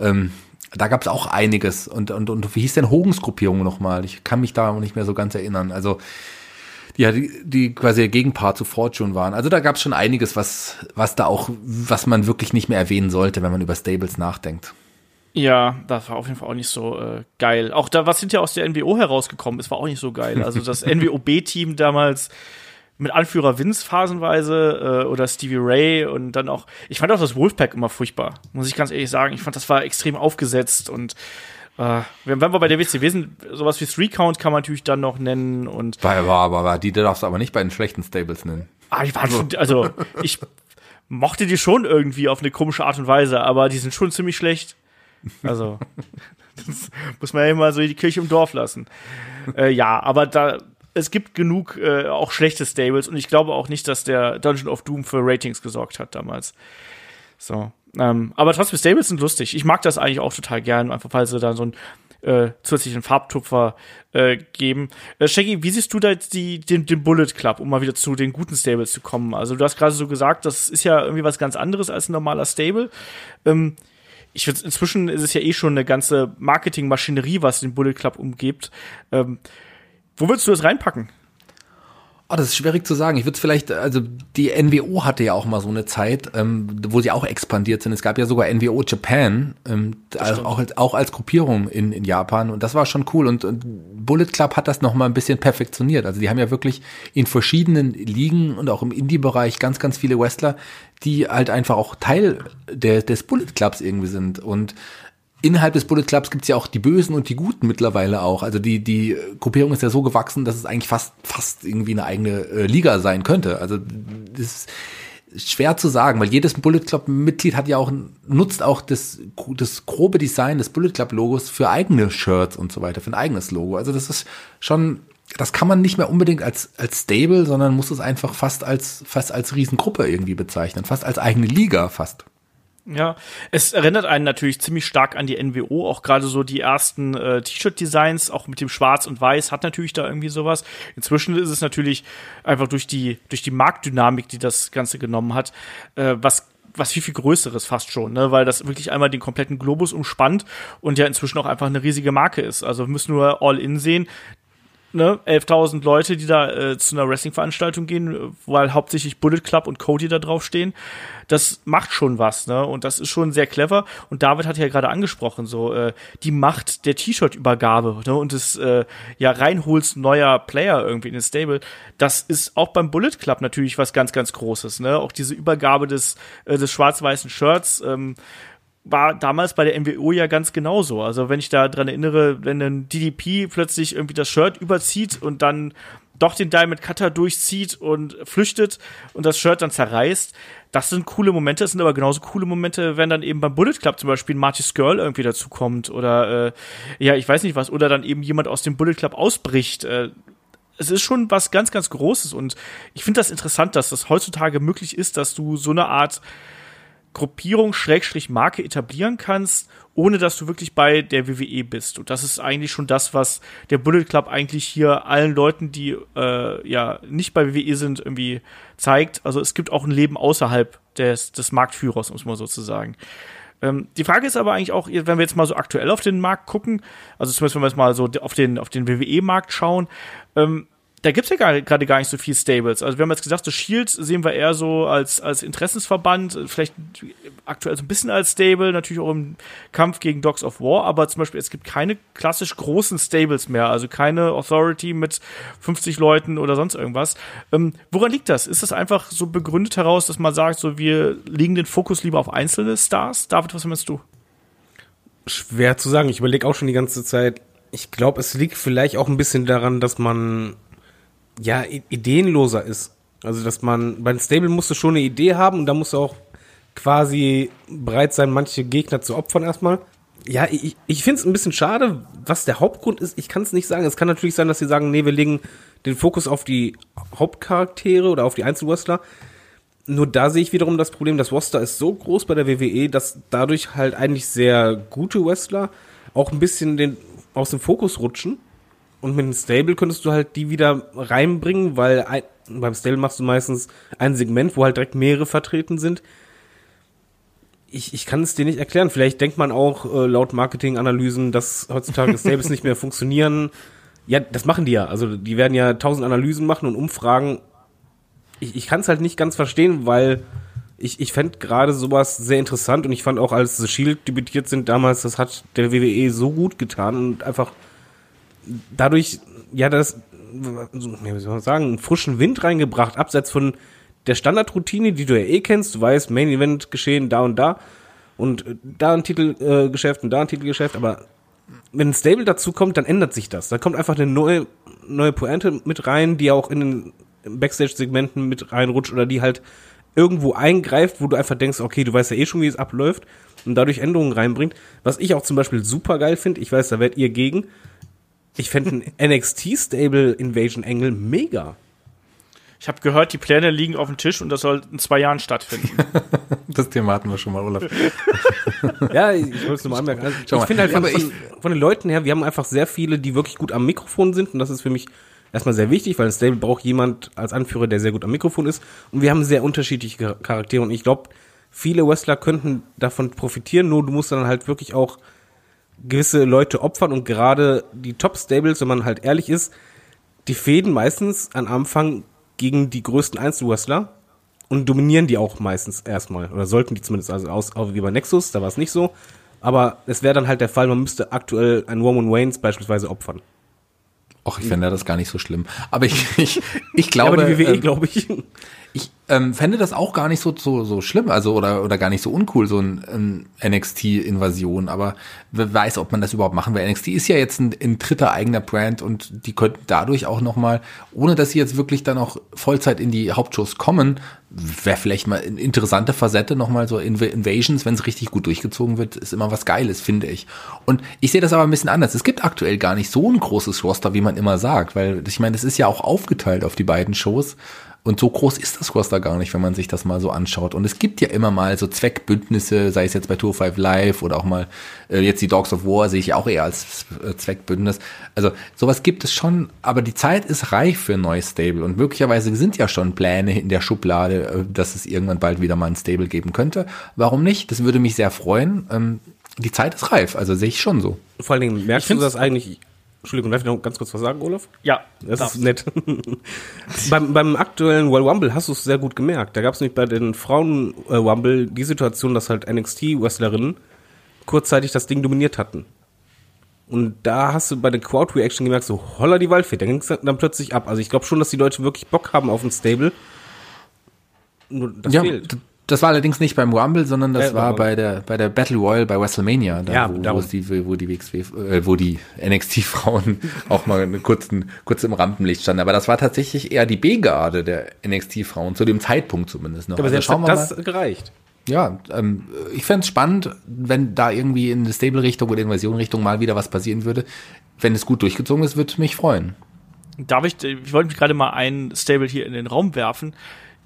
ähm, da gab es auch einiges. Und, und, und wie hieß denn Hogans Gruppierung nochmal? Ich kann mich da nicht mehr so ganz erinnern. Also ja, die, die quasi der Gegenpart zu Fortune waren. Also da gab es schon einiges, was, was da auch, was man wirklich nicht mehr erwähnen sollte, wenn man über Stables nachdenkt. Ja, das war auf jeden Fall auch nicht so äh, geil. Auch da, was hinterher aus der NWO herausgekommen ist, war auch nicht so geil. Also das (laughs) NWO-B-Team damals mit Anführer Vince phasenweise äh, oder Stevie Ray und dann auch, ich fand auch das Wolfpack immer furchtbar, muss ich ganz ehrlich sagen. Ich fand, das war extrem aufgesetzt und äh, wenn wir bei der WCW sind, sowas wie Three Count kann man natürlich dann noch nennen und War, war, war, war, die darfst du aber nicht bei den schlechten Stables nennen. Ah, die waren schon, also ich mochte die schon irgendwie auf eine komische Art und Weise, aber die sind schon ziemlich schlecht. Also, (laughs) das muss man ja immer so die Kirche im Dorf lassen. Äh, ja, aber da, es gibt genug äh, auch schlechte Stables und ich glaube auch nicht, dass der Dungeon of Doom für Ratings gesorgt hat damals. So. Ähm, aber trotzdem, Stables sind lustig. Ich mag das eigentlich auch total gern, einfach weil sie da so einen äh, zusätzlichen Farbtupfer äh, geben. Äh, Shaggy, wie siehst du da jetzt die, den, den Bullet Club, um mal wieder zu den guten Stables zu kommen? Also du hast gerade so gesagt, das ist ja irgendwie was ganz anderes als ein normaler Stable. Ähm, ich würde inzwischen ist es ja eh schon eine ganze Marketingmaschinerie, was den Bullet Club umgibt. Ähm, wo würdest du das reinpacken? Oh, das ist schwierig zu sagen. Ich würde es vielleicht, also die NWO hatte ja auch mal so eine Zeit, ähm, wo sie auch expandiert sind. Es gab ja sogar NWO Japan, ähm, also auch, als, auch als Gruppierung in, in Japan. Und das war schon cool. Und, und Bullet Club hat das noch mal ein bisschen perfektioniert. Also die haben ja wirklich in verschiedenen Ligen und auch im Indie-Bereich ganz, ganz viele Wrestler, die halt einfach auch Teil der, des Bullet Clubs irgendwie sind. Und innerhalb des Bullet Clubs gibt's ja auch die Bösen und die Guten mittlerweile auch. Also die, die Gruppierung ist ja so gewachsen, dass es eigentlich fast, fast irgendwie eine eigene äh, Liga sein könnte. Also das ist schwer zu sagen, weil jedes Bullet Club Mitglied hat ja auch, nutzt auch das, das grobe Design des Bullet Club Logos für eigene Shirts und so weiter, für ein eigenes Logo. Also das ist schon, das kann man nicht mehr unbedingt als, als Stable, sondern muss es einfach fast als, fast als Riesengruppe irgendwie bezeichnen, fast als eigene Liga fast. Ja, es erinnert einen natürlich ziemlich stark an die NWO, auch gerade so die ersten äh, T-Shirt-Designs, auch mit dem Schwarz und Weiß, hat natürlich da irgendwie sowas. Inzwischen ist es natürlich einfach durch die, durch die Marktdynamik, die das Ganze genommen hat, äh, was was viel, viel Größeres fast schon, ne? weil das wirklich einmal den kompletten Globus umspannt und ja inzwischen auch einfach eine riesige Marke ist. Also wir müssen nur All-In sehen, ne, 11.000 Leute, die da äh, zu einer Wrestling-Veranstaltung gehen, weil hauptsächlich Bullet Club und Cody da drauf stehen. Das macht schon was, ne? Und das ist schon sehr clever. Und David hat ja gerade angesprochen, so äh, die Macht der T-Shirt-Übergabe ne? und des äh, ja reinholst neuer Player irgendwie in den Stable. Das ist auch beim Bullet Club natürlich was ganz, ganz Großes, ne? Auch diese Übergabe des äh, des schwarz-weißen Shirts. Ähm, war damals bei der NWO ja ganz genauso. Also wenn ich da dran erinnere, wenn ein DDP plötzlich irgendwie das Shirt überzieht und dann doch den Diamond Cutter durchzieht und flüchtet und das Shirt dann zerreißt, das sind coole Momente, das sind aber genauso coole Momente, wenn dann eben beim Bullet Club zum Beispiel Marty Skirl irgendwie dazukommt oder äh, ja, ich weiß nicht was, oder dann eben jemand aus dem Bullet Club ausbricht. Äh, es ist schon was ganz, ganz Großes und ich finde das interessant, dass das heutzutage möglich ist, dass du so eine Art Gruppierung, Schrägstrich Marke etablieren kannst, ohne dass du wirklich bei der WWE bist. Und das ist eigentlich schon das, was der Bullet Club eigentlich hier allen Leuten, die äh, ja nicht bei WWE sind, irgendwie zeigt. Also es gibt auch ein Leben außerhalb des, des Marktführers, muss man sozusagen. Ähm, die Frage ist aber eigentlich auch, wenn wir jetzt mal so aktuell auf den Markt gucken, also zumindest wenn wir jetzt mal so auf den, auf den WWE-Markt schauen, ähm, da gibt's ja gerade gar nicht so viel Stables. Also wir haben jetzt gesagt, das Shield sehen wir eher so als, als Interessensverband, vielleicht aktuell so ein bisschen als Stable, natürlich auch im Kampf gegen Dogs of War, aber zum Beispiel es gibt keine klassisch großen Stables mehr, also keine Authority mit 50 Leuten oder sonst irgendwas. Ähm, woran liegt das? Ist das einfach so begründet heraus, dass man sagt, so wir legen den Fokus lieber auf einzelne Stars? David, was meinst du? Schwer zu sagen. Ich überlege auch schon die ganze Zeit. Ich glaube, es liegt vielleicht auch ein bisschen daran, dass man ja, ideenloser ist. Also, dass man, bei einem Stable musst du schon eine Idee haben und da musst du auch quasi bereit sein, manche Gegner zu opfern erstmal. Ja, ich, ich finde es ein bisschen schade, was der Hauptgrund ist. Ich kann es nicht sagen. Es kann natürlich sein, dass sie sagen, nee, wir legen den Fokus auf die Hauptcharaktere oder auf die Einzelwrestler. Nur da sehe ich wiederum das Problem, das Roster ist so groß bei der WWE, dass dadurch halt eigentlich sehr gute Wrestler auch ein bisschen den, aus dem Fokus rutschen und mit einem Stable könntest du halt die wieder reinbringen, weil ein, beim Stable machst du meistens ein Segment, wo halt direkt mehrere vertreten sind. Ich, ich kann es dir nicht erklären. Vielleicht denkt man auch äh, laut Marketinganalysen, dass heutzutage (laughs) Stables nicht mehr funktionieren. Ja, das machen die ja. Also die werden ja tausend Analysen machen und Umfragen. Ich, ich kann es halt nicht ganz verstehen, weil ich, ich fände gerade sowas sehr interessant und ich fand auch, als The Shield debütiert sind damals, das hat der WWE so gut getan und einfach dadurch, ja, das, wie soll man sagen, einen frischen Wind reingebracht, abseits von der Standardroutine, die du ja eh kennst. Du weißt, Main Event geschehen da und da und äh, da ein Titelgeschäft äh, und da ein Titelgeschäft, aber wenn ein Stable dazu kommt, dann ändert sich das. Da kommt einfach eine neue, neue Pointe mit rein, die auch in den Backstage-Segmenten mit reinrutscht oder die halt irgendwo eingreift, wo du einfach denkst, okay, du weißt ja eh schon, wie es abläuft und dadurch Änderungen reinbringt. Was ich auch zum Beispiel super geil finde, ich weiß, da werdet ihr gegen, ich fände ein (laughs) NXT-Stable Invasion Angle mega. Ich habe gehört, die Pläne liegen auf dem Tisch und das soll in zwei Jahren stattfinden. (laughs) das Thema hatten wir schon mal, Olaf. (laughs) ja, ich wollte es nur mal anmerken. Also, ich finde halt von, von, von, den Leuten her, wir haben einfach sehr viele, die wirklich gut am Mikrofon sind und das ist für mich erstmal sehr wichtig, weil ein Stable braucht jemand als Anführer, der sehr gut am Mikrofon ist und wir haben sehr unterschiedliche Charaktere und ich glaube, viele Wrestler könnten davon profitieren, nur du musst dann halt wirklich auch gewisse Leute opfern und gerade die Top-Stables, wenn man halt ehrlich ist, die fäden meistens am Anfang gegen die größten Einzelwrestler und dominieren die auch meistens erstmal. Oder sollten die zumindest, also aus, auch wie bei Nexus, da war es nicht so. Aber es wäre dann halt der Fall, man müsste aktuell einen Roman Waynes beispielsweise opfern. Och, ich fände das gar nicht so schlimm. Aber ich, ich, ich glaube. (laughs) Ja, aber die WWE, ähm, glaube ich. Ich ähm, fände das auch gar nicht so, so, so schlimm, also oder, oder gar nicht so uncool, so ein, ein NXT-Invasion. Aber wer weiß, ob man das überhaupt machen will. NXT ist ja jetzt ein, ein dritter eigener Brand und die könnten dadurch auch nochmal, ohne dass sie jetzt wirklich dann auch Vollzeit in die Hauptshows kommen, wäre vielleicht mal eine interessante Facette nochmal so Inv Invasions, wenn es richtig gut durchgezogen wird, ist immer was Geiles, finde ich. Und ich sehe das aber ein bisschen anders. Es gibt aktuell gar nicht so ein großes Roster, wie man immer sagt, weil ich meine, es ist ja auch aufgeteilt auf die beiden Shows. Und so groß ist das Roster gar nicht, wenn man sich das mal so anschaut. Und es gibt ja immer mal so Zweckbündnisse, sei es jetzt bei Tour 5 Live oder auch mal äh, jetzt die Dogs of War, sehe ich auch eher als äh, Zweckbündnis. Also sowas gibt es schon, aber die Zeit ist reif für ein neues Stable. Und möglicherweise sind ja schon Pläne in der Schublade, äh, dass es irgendwann bald wieder mal ein Stable geben könnte. Warum nicht? Das würde mich sehr freuen. Ähm, die Zeit ist reif, also sehe ich schon so. Vor allen Dingen merkst du das eigentlich Entschuldigung, darf ich noch ganz kurz was sagen, Olaf? Ja. Das darfst. ist nett. (laughs) beim, beim aktuellen World Rumble hast du es sehr gut gemerkt. Da gab es nämlich bei den Frauen äh, Rumble die Situation, dass halt NXT-Wrestlerinnen kurzzeitig das Ding dominiert hatten. Und da hast du bei der Crowd Reaction gemerkt, so holla die Waldfee, da ging es dann plötzlich ab. Also ich glaube schon, dass die Leute wirklich Bock haben auf ein Stable. Nur das ja, fehlt. Das war allerdings nicht beim Rumble, sondern das äh, war bei der bei der Battle Royal bei WrestleMania, da, ja, wo, wo, die, wo die WXW, äh, wo die NXT-Frauen (laughs) auch mal kurz, kurz im Rampenlicht standen. Aber das war tatsächlich eher die B-Garde der NXT-Frauen, zu dem Zeitpunkt zumindest noch. aber also schauen wir das mal. gereicht. Ja, ähm, ich fände spannend, wenn da irgendwie in der Stable-Richtung oder Invasion-Richtung mal wieder was passieren würde. Wenn es gut durchgezogen ist, würde mich freuen. darf ich, ich wollte mich gerade mal ein Stable hier in den Raum werfen,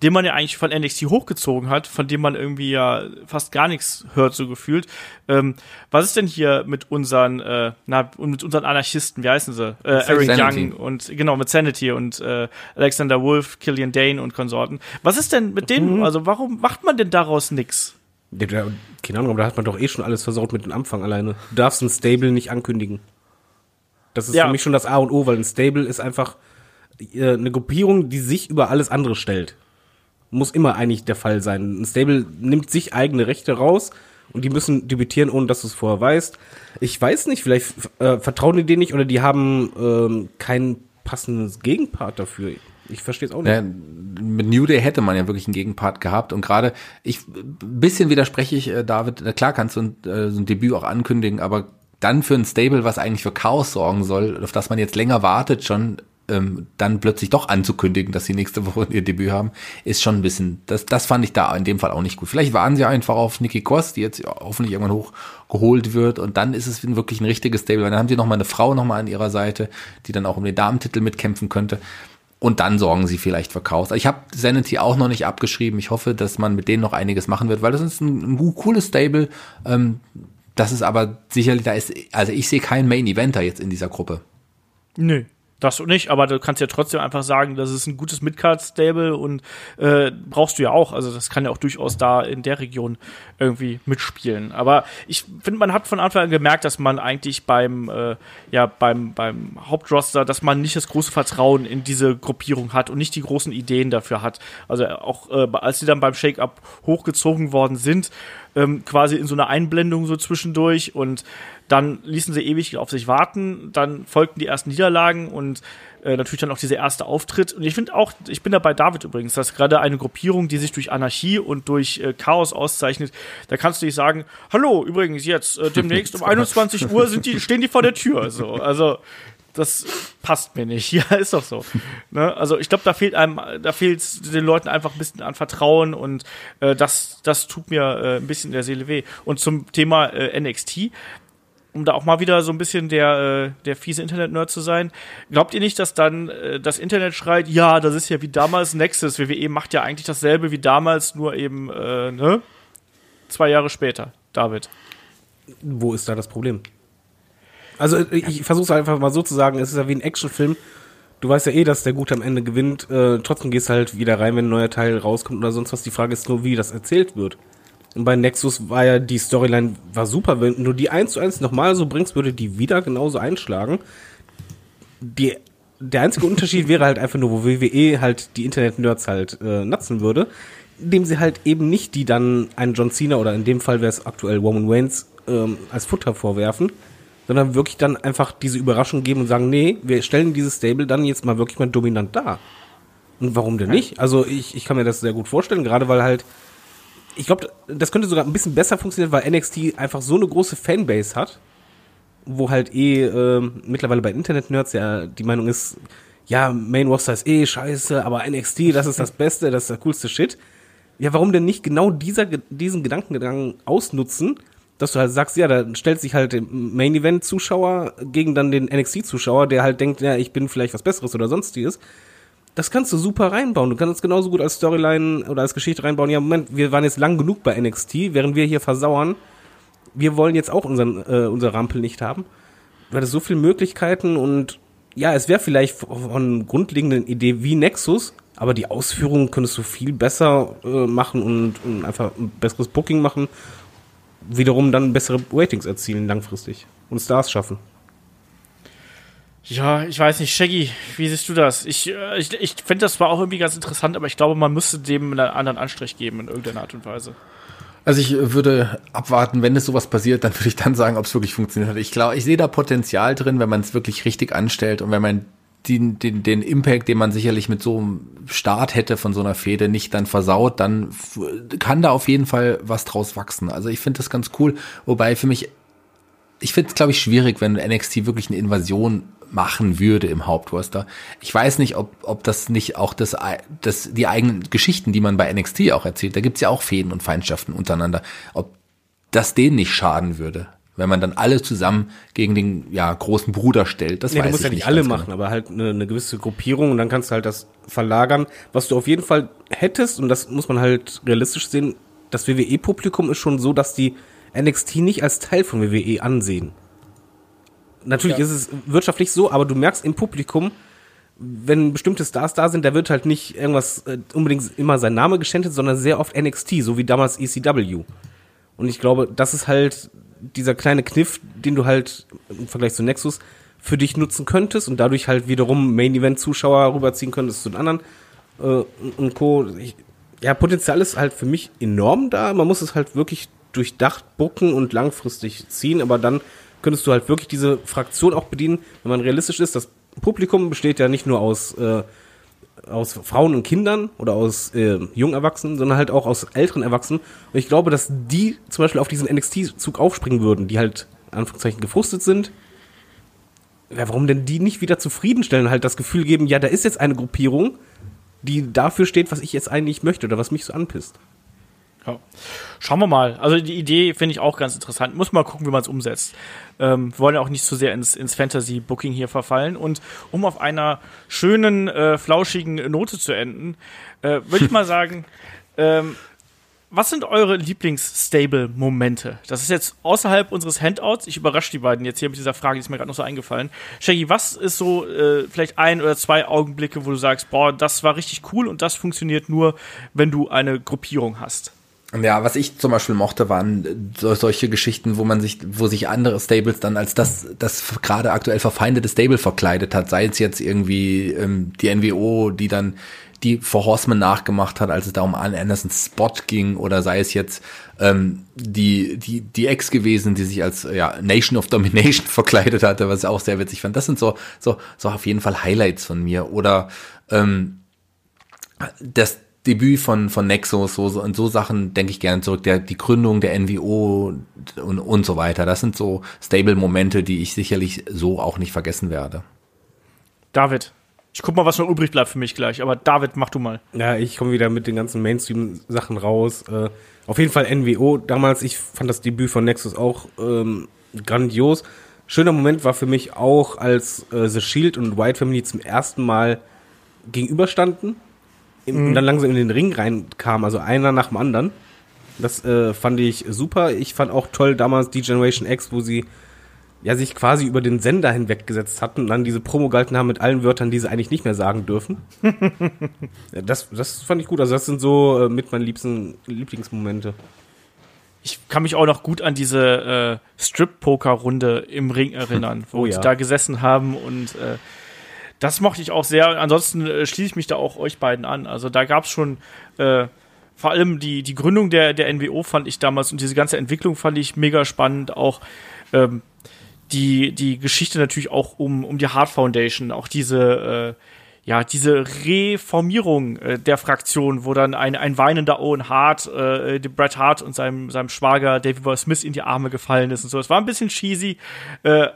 den man ja eigentlich von NXT hochgezogen hat, von dem man irgendwie ja fast gar nichts hört, so gefühlt. Ähm, was ist denn hier mit unseren, äh, na, mit unseren Anarchisten, wie heißen sie? Äh, Eric Sanity. Young und genau, mit Sanity und äh, Alexander Wolf, Killian Dane und Konsorten. Was ist denn mit denen, also warum macht man denn daraus da- Keine Ahnung, aber da hat man doch eh schon alles versaut mit dem Anfang alleine. Du darfst ein Stable nicht ankündigen. Das ist Ja. für mich schon das A und O, weil ein Stable ist einfach äh, eine Gruppierung, die sich über alles andere stellt. Muss immer eigentlich der Fall sein. Ein Stable nimmt sich eigene Rechte raus und die müssen debütieren, ohne dass du es vorher weißt. Ich weiß nicht, vielleicht äh, vertrauen die denen nicht oder die haben ähm, kein passendes Gegenpart dafür. Ich verstehe es auch nicht. Ja, mit New Day hätte man ja wirklich einen Gegenpart gehabt und gerade ich bisschen widerspreche ich äh, David, äh, klar kannst du ein, äh, so ein Debüt auch ankündigen, aber dann für ein Stable, was eigentlich für Chaos sorgen soll, auf das man jetzt länger wartet schon, ähm, dann plötzlich doch anzukündigen, dass sie nächste (laughs) Woche ihr Debüt haben, ist schon ein bisschen, das, das fand ich da in dem Fall auch nicht gut. Vielleicht waren sie einfach auf Nikki Cross, die jetzt hoffentlich irgendwann hochgeholt wird und dann ist es wirklich ein richtiges Stable, weil dann haben sie noch mal eine Frau noch mal an ihrer Seite, die dann auch um den Damentitel mitkämpfen könnte. Und dann sorgen sie vielleicht für Chaos. Ich habe Sanity auch noch nicht abgeschrieben. Ich hoffe, dass man mit denen noch einiges machen wird, weil das ist ein, ein cooles Stable. Ähm, das ist aber sicherlich, da ist, also ich sehe keinen Main Eventer jetzt in dieser Gruppe. Nö. Das nicht, aber du kannst ja trotzdem einfach sagen, das ist ein gutes Midcard-Stable und äh, brauchst du ja auch. Also das kann ja auch durchaus da in der Region irgendwie mitspielen. Aber ich finde, man hat von Anfang an gemerkt, dass man eigentlich beim, äh, ja, beim, beim Hauptroster, dass man nicht das große Vertrauen in diese Gruppierung hat und nicht die großen Ideen dafür hat. Also auch äh, als sie dann beim Shake-Up hochgezogen worden sind, ähm, quasi in so einer Einblendung so zwischendurch und dann ließen sie ewig auf sich warten, dann folgten die ersten Niederlagen und äh, natürlich dann auch dieser erste Auftritt. Und ich finde auch, ich bin da bei David übrigens, dass gerade eine Gruppierung, die sich durch Anarchie und durch äh, Chaos auszeichnet, da kannst du nicht sagen, hallo, übrigens jetzt, äh, (laughs) demnächst um 21 Uhr sind die, stehen die vor der Tür. So, also das passt mir nicht. (laughs) Ja, ist doch so. Ne? Also ich glaube, da fehlt einem, da fehlt den Leuten einfach ein bisschen an Vertrauen und äh, das, das tut mir äh, ein bisschen in der Seele weh. Und zum Thema äh, NXT, um da auch mal wieder so ein bisschen der, äh, der fiese Internet-Nerd zu sein, glaubt ihr nicht, dass dann äh, das Internet schreit, ja, das ist ja wie damals Nexus, WWE macht ja eigentlich dasselbe wie damals, nur eben, äh, ne? Zwei Jahre später, David. wo ist da das Problem? Also ich, versuche es einfach mal so zu sagen, es ist ja wie ein Actionfilm. Du weißt ja eh, dass der Gute am Ende gewinnt. Äh, trotzdem gehst halt wieder rein, wenn ein neuer Teil rauskommt oder sonst was. Die Frage ist nur, wie das erzählt wird. Und bei Nexus war ja die Storyline war super. Wenn du die eins zu eins nochmal so bringst, würde die wieder genauso einschlagen. Die, der einzige Unterschied wäre halt einfach nur, wo WWE halt die Internet-Nerds halt äh, nutzen würde, indem sie halt eben nicht die dann einen John Cena oder in dem Fall wäre es aktuell Roman Reigns ähm, als Futter vorwerfen, sondern wirklich dann einfach diese Überraschung geben und sagen, nee, wir stellen dieses Stable dann jetzt mal wirklich mal dominant dar. Und warum denn nicht? Also ich, ich kann mir das sehr gut vorstellen, gerade weil halt, ich glaube, das könnte sogar ein bisschen besser funktionieren, weil NXT einfach so eine große Fanbase hat, wo halt eh ähm, mittlerweile bei Internet-Nerds ja die Meinung ist, ja, Main Roster ist eh scheiße, aber NXT, das ist das Beste, das ist der coolste Shit. Ja, warum denn nicht genau dieser, diesen Gedankengang ausnutzen, dass du halt sagst, ja, da stellt sich halt der Main Event Zuschauer gegen dann den NXT Zuschauer, der halt denkt, ja, ich bin vielleicht was Besseres oder sonstiges. Das kannst du super reinbauen. Du kannst es genauso gut als Storyline oder als Geschichte reinbauen. Ja, Moment, wir waren jetzt lang genug bei NXT, während wir hier versauern. Wir wollen jetzt auch unseren, äh, unser Rampel nicht haben. Du hattest so viele Möglichkeiten und ja, es wäre vielleicht von grundlegenden Idee wie Nexus, aber die Ausführungen könntest du viel besser äh, machen und, und einfach ein besseres Booking machen. Wiederum dann bessere Ratings erzielen langfristig und Stars schaffen. Ja, ich weiß nicht, Shaggy, wie siehst du das? Ich, äh, ich, ich finde das zwar auch irgendwie ganz interessant, aber ich glaube, man müsste dem einen anderen Anstrich geben in irgendeiner Art und Weise. Also ich würde abwarten, wenn es sowas passiert, dann würde ich dann sagen, ob es wirklich funktioniert hat. Ich glaube, ich sehe da Potenzial drin, wenn man es wirklich richtig anstellt und wenn man den, den, den Impact, den man sicherlich mit so einem Start hätte von so einer Fehde, nicht dann versaut, dann kann da auf jeden Fall was draus wachsen. Also ich finde das ganz cool, wobei für mich, ich finde es glaube ich schwierig, wenn NXT wirklich eine Invasion machen würde im Hauptroster. Ich weiß nicht, ob, ob das nicht auch das, das, die eigenen Geschichten, die man bei NXT auch erzählt, da gibt's ja auch Fäden und Feindschaften untereinander, ob das denen nicht schaden würde. Wenn man dann alle zusammen gegen den ja großen Bruder stellt. Das Nee, weiß du musst ich ja nicht nicht alle ganz machen, genau. aber halt eine, eine gewisse Gruppierung und dann kannst du halt das verlagern. Was du auf jeden Fall hättest, und das muss man halt realistisch sehen, das WWE-Publikum ist schon so, dass die NXT nicht als Teil von WWE ansehen. Natürlich ist es wirtschaftlich so, aber du merkst im Publikum, wenn bestimmte Stars da sind, da wird halt nicht irgendwas äh, unbedingt immer sein Name geschändet, sondern sehr oft NXT, so wie damals ECW. Und ich glaube, das ist halt dieser kleine Kniff, den du halt im Vergleich zu Nexus für dich nutzen könntest und dadurch halt wiederum Main-Event-Zuschauer rüberziehen könntest zu den anderen äh, und, Co. Ich, ja, Potenzial ist halt für mich enorm da. Man muss es halt wirklich durchdacht bucken und langfristig ziehen, aber dann könntest du halt wirklich diese Fraktion auch bedienen, wenn man realistisch ist. Das Publikum besteht ja nicht nur aus äh, aus Frauen und Kindern oder aus äh, jungen Erwachsenen, sondern halt auch aus älteren Erwachsenen. Und ich glaube, dass die zum Beispiel auf diesen NXT-Zug aufspringen würden, die halt, Anführungszeichen, gefrustet sind. Ja, warum denn die nicht wieder zufriedenstellen, halt das Gefühl geben, ja, da ist jetzt eine Gruppierung, die dafür steht, was ich jetzt eigentlich möchte oder was mich so anpisst. Ja. Schauen wir mal. Also die Idee finde ich auch ganz interessant. Muss mal gucken, wie man es umsetzt. Ähm, wir wollen ja auch nicht zu sehr ins, ins Fantasy-Booking hier verfallen. Und um auf einer schönen, äh, flauschigen Note zu enden, äh, würde ich mal (laughs) sagen, ähm, was sind eure Lieblings-Stable-Momente? Das ist jetzt außerhalb unseres Handouts. Ich überrasche die beiden jetzt hier mit dieser Frage, die ist mir gerade noch so eingefallen. Shaggy, was ist so äh, vielleicht ein oder zwei Augenblicke, wo du sagst, boah, das war richtig cool und das funktioniert nur, wenn du eine Gruppierung hast? Ja, was ich zum Beispiel mochte, waren so, solche Geschichten, wo man sich, wo sich andere Stables dann als das, das gerade aktuell verfeindete Stable verkleidet hat. Sei es jetzt irgendwie ähm, die NWO, die dann die For Horseman nachgemacht hat, als es da um Andersons Spot ging, oder sei es jetzt ähm, die, die, die Ex gewesen, die sich als ja, Nation of Domination (laughs) verkleidet hatte, was ich auch sehr witzig fand. Das sind so, so, so auf jeden Fall Highlights von mir. Oder ähm, das Debüt von, von Nexus, so, so, und so Sachen denke ich gerne zurück, der, die Gründung der NWO und, und so weiter. Das sind so Stable-Momente, die ich sicherlich so auch nicht vergessen werde. David. Ich guck mal, was noch übrig bleibt für mich gleich, aber David, mach du mal. Ja, ich komme wieder mit den ganzen Mainstream-Sachen raus. Äh, auf jeden Fall NWO. Damals, ich fand das Debüt von Nexus auch ähm, grandios. Schöner Moment war für mich auch, als äh, The Shield und White Family zum ersten Mal gegenüberstanden im, und dann langsam in den Ring reinkamen, also einer nach dem anderen. Das äh, fand ich super. Ich fand auch toll damals die Generation X, wo sie ja sich quasi über den Sender hinweggesetzt hatten und dann diese Promo gehalten haben mit allen Wörtern, die sie eigentlich nicht mehr sagen dürfen. (laughs) Das, das fand ich gut. Also das sind so äh, mit meinen liebsten Lieblingsmomente. Ich kann mich auch noch gut an diese äh, Strip-Poker-Runde im Ring erinnern, wo Oh sie ja. da gesessen haben und äh, das mochte ich auch sehr. Ansonsten äh, schließe ich mich da auch euch beiden an. Also da gab es schon äh, vor allem die, die Gründung der, der NWO fand ich damals und diese ganze Entwicklung fand ich mega spannend. Auch ähm, die, die Geschichte natürlich auch um, um die Hart Foundation, auch diese, äh, ja, diese Reformierung äh, der Fraktion, wo dann ein, ein weinender Owen Hart, äh, dem Bret Hart und seinem, seinem Schwager David Boy Smith in die Arme gefallen ist und so. Es war ein bisschen cheesy, äh,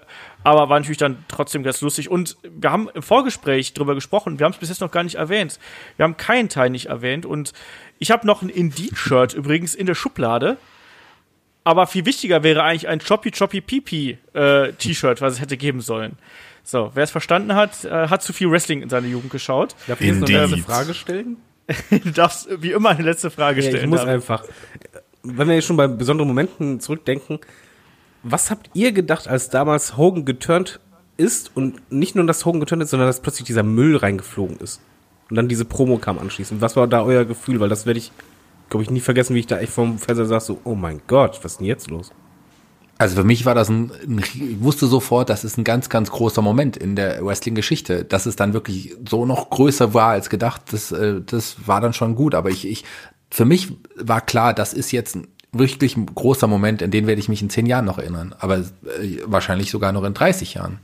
aber war natürlich dann trotzdem ganz lustig. Und wir haben im Vorgespräch drüber gesprochen, wir haben es bis jetzt noch gar nicht erwähnt. Wir haben keinen Teil nicht erwähnt und ich habe noch ein Indeed-Shirt (laughs) übrigens in der Schublade. Aber viel wichtiger wäre eigentlich ein Choppy Choppy Pipi äh, T-Shirt, was es hätte geben sollen. So, wer es verstanden hat, äh, hat zu viel Wrestling in seiner Jugend geschaut. Darf ich jetzt noch eine Frage stellen? (laughs) Du darfst wie immer eine letzte Frage Ja, ich stellen. muss David. einfach. Wenn wir jetzt schon bei besonderen Momenten zurückdenken, was habt ihr gedacht, als damals Hogan geturnt ist und nicht nur, dass Hogan geturnt ist, sondern dass plötzlich dieser Müll reingeflogen ist? Und dann diese Promo kam anschließend. Was war da euer Gefühl? Weil das werde ich, glaube ich, nie vergessen, wie ich da echt vom Fernseher saß, so, oh mein Gott, was ist denn jetzt los? Also für mich war das ein, ich wusste sofort, das ist ein ganz, ganz großer Moment in der Wrestling-Geschichte. Dass es dann wirklich so noch größer war als gedacht, das, äh, das war dann schon gut. Aber ich, ich, für mich war klar, das ist jetzt ein wirklich ein großer Moment, in den werde ich mich in zehn Jahren noch erinnern. Aber äh, wahrscheinlich sogar noch in 30 Jahren.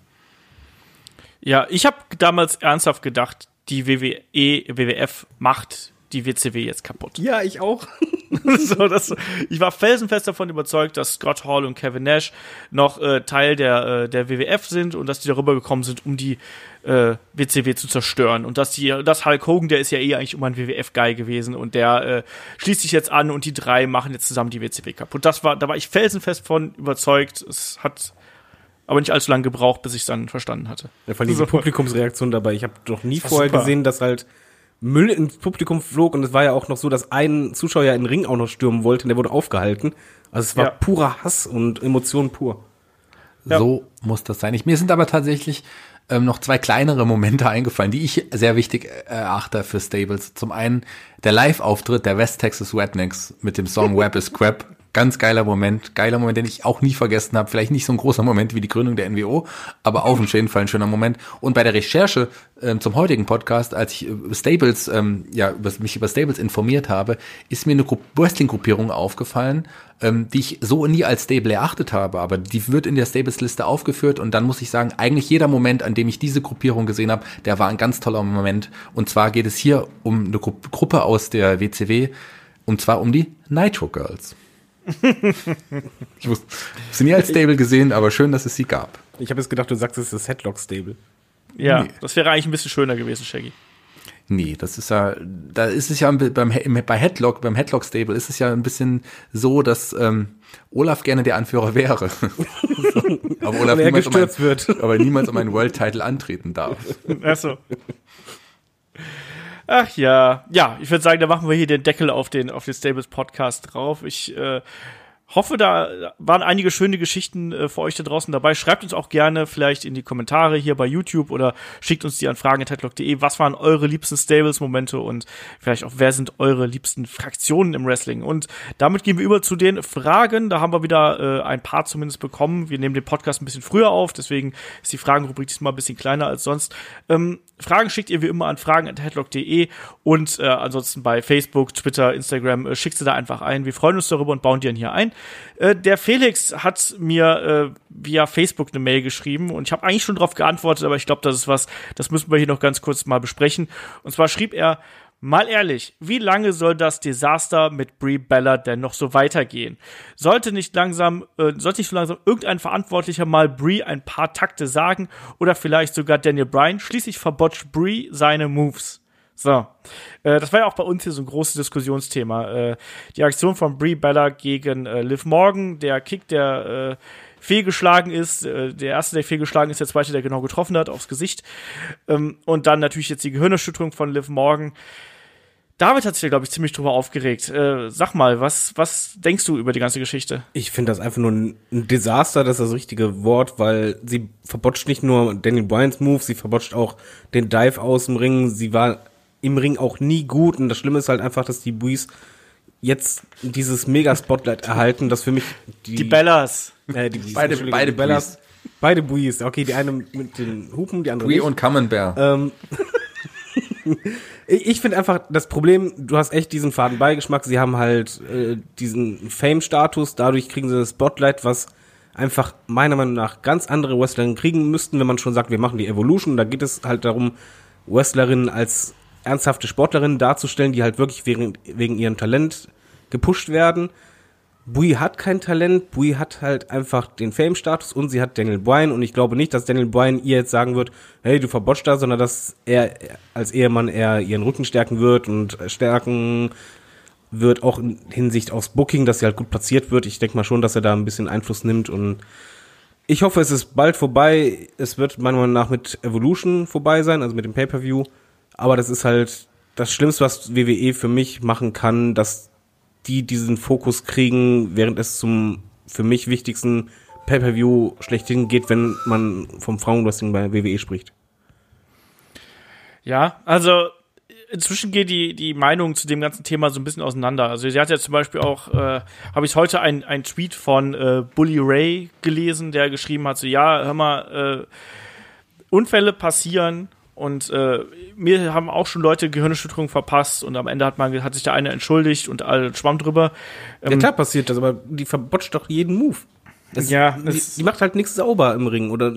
Ja, ich habe damals ernsthaft gedacht, die WWE, WWF macht die WCW jetzt kaputt. Ja, ich auch. (laughs) (laughs) so, das, ich war felsenfest davon überzeugt, dass Scott Hall und Kevin Nash noch äh, Teil der, äh, der WWF sind und dass die darüber gekommen sind, um die äh, WCW zu zerstören. Und dass die, das Hulk Hogan, der ist ja eh eigentlich immer ein WWF-Guy gewesen und der äh, schließt sich jetzt an und die drei machen jetzt zusammen die WCW kaputt. Das war, da war ich felsenfest von überzeugt. Es hat aber nicht allzu lange gebraucht, bis ich es dann verstanden hatte. Ja, vor allem diese. Publikumsreaktion dabei. Ich habe doch nie vorher super. gesehen, dass halt Müll ins Publikum flog und es war ja auch noch so, dass ein Zuschauer ja in den Ring auch noch stürmen wollte und der wurde aufgehalten. Also es war Ja. purer Hass und Emotion pur. Ja. So muss das sein. Ich, mir sind aber tatsächlich ähm, noch zwei kleinere Momente (laughs) eingefallen, die ich sehr wichtig erachte für Stables. Zum einen der Live-Auftritt der West Texas Rednecks mit dem Song (laughs) Web is Crap. Ganz geiler Moment, geiler Moment, den ich auch nie vergessen habe. Vielleicht nicht so ein großer Moment wie die Gründung der NWO, aber auf jeden Fall ein schöner Moment. Und bei der Recherche ähm, zum heutigen Podcast, als ich Stables, ähm, ja, über, mich über Stables informiert habe, ist mir eine Gru Wrestling-Gruppierung aufgefallen, ähm, die ich so nie als Stable erachtet habe, aber die wird in der Stables-Liste aufgeführt und dann muss ich sagen, eigentlich jeder Moment, an dem ich diese Gruppierung gesehen habe, der war ein ganz toller Moment. Und zwar geht es hier um eine Gru Gruppe aus der WCW, und zwar um die Nitro Girls. (laughs) ich wusste, hab sie nie als Stable gesehen, aber schön, dass es sie gab. Ich habe jetzt gedacht, du sagst, es ist das Headlock-Stable. Ja, Nee. das wäre eigentlich ein bisschen schöner gewesen, Shaggy. Nee, das ist ja, da ist es ja beim, bei Headlock, beim Headlock Stable ist es ja ein bisschen so, dass ähm, Olaf gerne der Anführer wäre. (laughs) aber Olaf niemals um, ein, wird. aber niemals um einen World Title antreten darf. Achso. Ach ja, ja, ich würde sagen, da machen wir hier den Deckel auf den auf den Stables Podcast drauf. Ich äh, hoffe, da waren einige schöne Geschichten äh, für euch da draußen dabei. Schreibt uns auch gerne vielleicht in die Kommentare hier bei YouTube oder schickt uns die an fragen.headlock.de. Was waren eure liebsten Stables-Momente und vielleicht auch, wer sind eure liebsten Fraktionen im Wrestling? Und damit gehen wir über zu den Fragen. Da haben wir wieder äh, ein paar zumindest bekommen. Wir nehmen den Podcast ein bisschen früher auf, deswegen ist die Fragenrubrik diesmal ein bisschen kleiner als sonst. Ähm, Fragen schickt ihr wie immer an fragen.headlock.de und äh, ansonsten bei Facebook, Twitter, Instagram äh, schickt sie da einfach ein. Wir freuen uns darüber und bauen die dann hier ein. Äh, der Felix hat mir äh, via Facebook eine Mail geschrieben und ich habe eigentlich schon darauf geantwortet, aber ich glaube, das ist was, das müssen wir hier noch ganz kurz mal besprechen. Und zwar schrieb er, Mal ehrlich, wie lange soll das Desaster mit Brie Bella denn noch so weitergehen? Sollte nicht langsam, äh, sollte nicht so langsam irgendein Verantwortlicher mal Brie ein paar Takte sagen oder vielleicht sogar Daniel Bryan? Schließlich verbotscht Brie seine Moves. So, äh, das war ja auch bei uns hier so ein großes Diskussionsthema. Äh, die Aktion von Brie Bella gegen äh, Liv Morgan, der Kick, der äh, fehlgeschlagen ist, äh, der erste, der fehlgeschlagen ist, der zweite, der genau getroffen hat, aufs Gesicht. Ähm, und dann natürlich jetzt die Gehirnerschütterung von Liv Morgan. David hat sich da, glaube ich, ziemlich drüber aufgeregt. Äh, sag mal, was, was denkst du über die ganze Geschichte? Ich finde das einfach nur ein, ein Desaster, das ist das richtige Wort, weil sie verbotscht nicht nur Daniel Bryans Move, sie verbotscht auch den Dive aus dem Ring. Sie war im Ring auch nie gut und das Schlimme ist halt einfach, dass die Buis jetzt dieses Mega-Spotlight erhalten, das für mich die, Die Bellas. äh, die Buis, Beide- beide die Bellas. Beide Buis, okay, die eine mit den Hupen, die andere Brie nicht. und Camembert. Ähm, ich (laughs) ich finde einfach das Problem, du hast echt diesen faden Beigeschmack. Sie haben halt äh, diesen Fame-Status, dadurch kriegen sie das Spotlight, was einfach meiner Meinung nach ganz andere Wrestlerinnen kriegen müssten, wenn man schon sagt, wir machen die Evolution. Da geht es halt darum, Wrestlerinnen als ernsthafte Sportlerinnen darzustellen, die halt wirklich wegen, wegen ihrem Talent gepusht werden. Bui hat kein Talent, Bui hat halt einfach den Fame-Status und sie hat Daniel Bryan und ich glaube nicht, dass Daniel Bryan ihr jetzt sagen wird, hey, du verbotscht da, sondern dass er als Ehemann eher ihren Rücken stärken wird und stärken wird, auch in Hinsicht aufs Booking, dass sie halt gut platziert wird. Ich denke mal schon, dass er da ein bisschen Einfluss nimmt und ich hoffe, es ist bald vorbei. Es wird meiner Meinung nach mit Evolution vorbei sein, also mit dem Pay-Per-View. Aber das ist halt das Schlimmste, was WWE für mich machen kann, dass die diesen Fokus kriegen, während es zum für mich wichtigsten Pay-Per-View schlechthin geht, wenn man vom Frauenwrestling bei WWE spricht. Ja, also inzwischen geht die, die Meinung zu dem ganzen Thema so ein bisschen auseinander. Also sie hat ja zum Beispiel auch, äh, habe ich heute ein, ein Tweet von äh, Bully Ray gelesen, der geschrieben hat, so ja, hör mal, äh, Unfälle passieren und äh, mir haben auch schon Leute Gehirnerschütterung verpasst und am Ende hat man hat sich der eine entschuldigt und alle schwamm drüber. Ja, klar passiert das, aber die verbotscht doch jeden Move. Das, Ja, die, die macht halt nichts sauber im Ring oder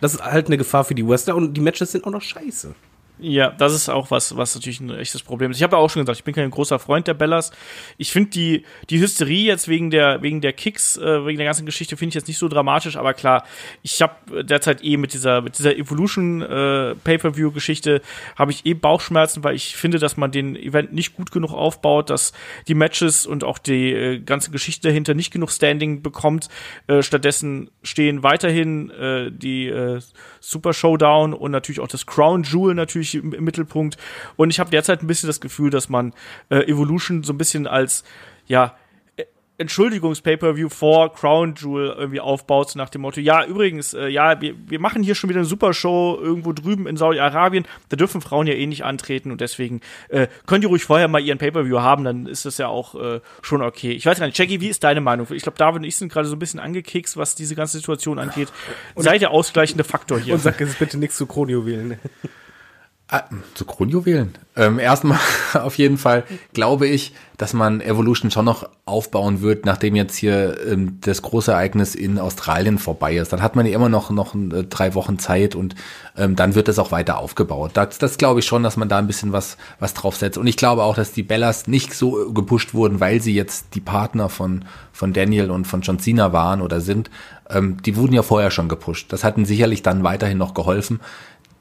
das ist halt eine Gefahr für die Wrestler und die Matches sind auch noch scheiße. Ja, das ist auch was, was natürlich ein echtes Problem ist. Ich habe ja auch schon gesagt, ich bin kein großer Freund der Bellas. Ich finde die, die Hysterie jetzt wegen der, wegen der Kicks, äh, wegen der ganzen Geschichte, finde ich jetzt nicht so dramatisch, aber klar, ich habe derzeit eh mit dieser, mit dieser Evolution äh, Pay-Per-View-Geschichte habe ich eh Bauchschmerzen, weil ich finde, dass man den Event nicht gut genug aufbaut, dass die Matches und auch die äh, ganze Geschichte dahinter nicht genug Standing bekommt. Äh, stattdessen stehen weiterhin äh, die äh, Super Showdown und natürlich auch das Crown Jewel natürlich im, im Mittelpunkt. Und ich habe derzeit ein bisschen das Gefühl, dass man äh, Evolution so ein bisschen als ja Entschuldigungs-Pay-Per-View vor Crown Jewel irgendwie aufbaut, nach dem Motto, ja, übrigens, äh, ja, wir, wir machen hier schon wieder eine Supershow irgendwo drüben in Saudi-Arabien, da dürfen Frauen ja eh nicht antreten und deswegen äh, könnt ihr ruhig vorher mal ihren Pay-Per-View haben, dann ist das ja auch äh, schon okay. Ich weiß gar nicht, Jackie, wie ist deine Meinung? Ich glaube, David und ich sind gerade so ein bisschen angekekst, was diese ganze Situation angeht. Und Sei der ausgleichende Faktor hier. Und sag jetzt bitte nichts zu Kronjuwelen. (laughs) Ah, zu Kronjuwelen. Ähm, erstmal (laughs) auf jeden Fall glaube ich, dass man Evolution schon noch aufbauen wird, nachdem jetzt hier ähm, das große Ereignis in Australien vorbei ist. Dann hat man ja immer noch noch äh, drei Wochen Zeit und ähm, dann wird es auch weiter aufgebaut. Das, das glaube ich schon, dass man da ein bisschen was was draufsetzt. Und ich glaube auch, dass die Bellas nicht so gepusht wurden, weil sie jetzt die Partner von von Daniel und von John Cena waren oder sind. Ähm, die wurden ja vorher schon gepusht. Das hat ihnen sicherlich dann weiterhin noch geholfen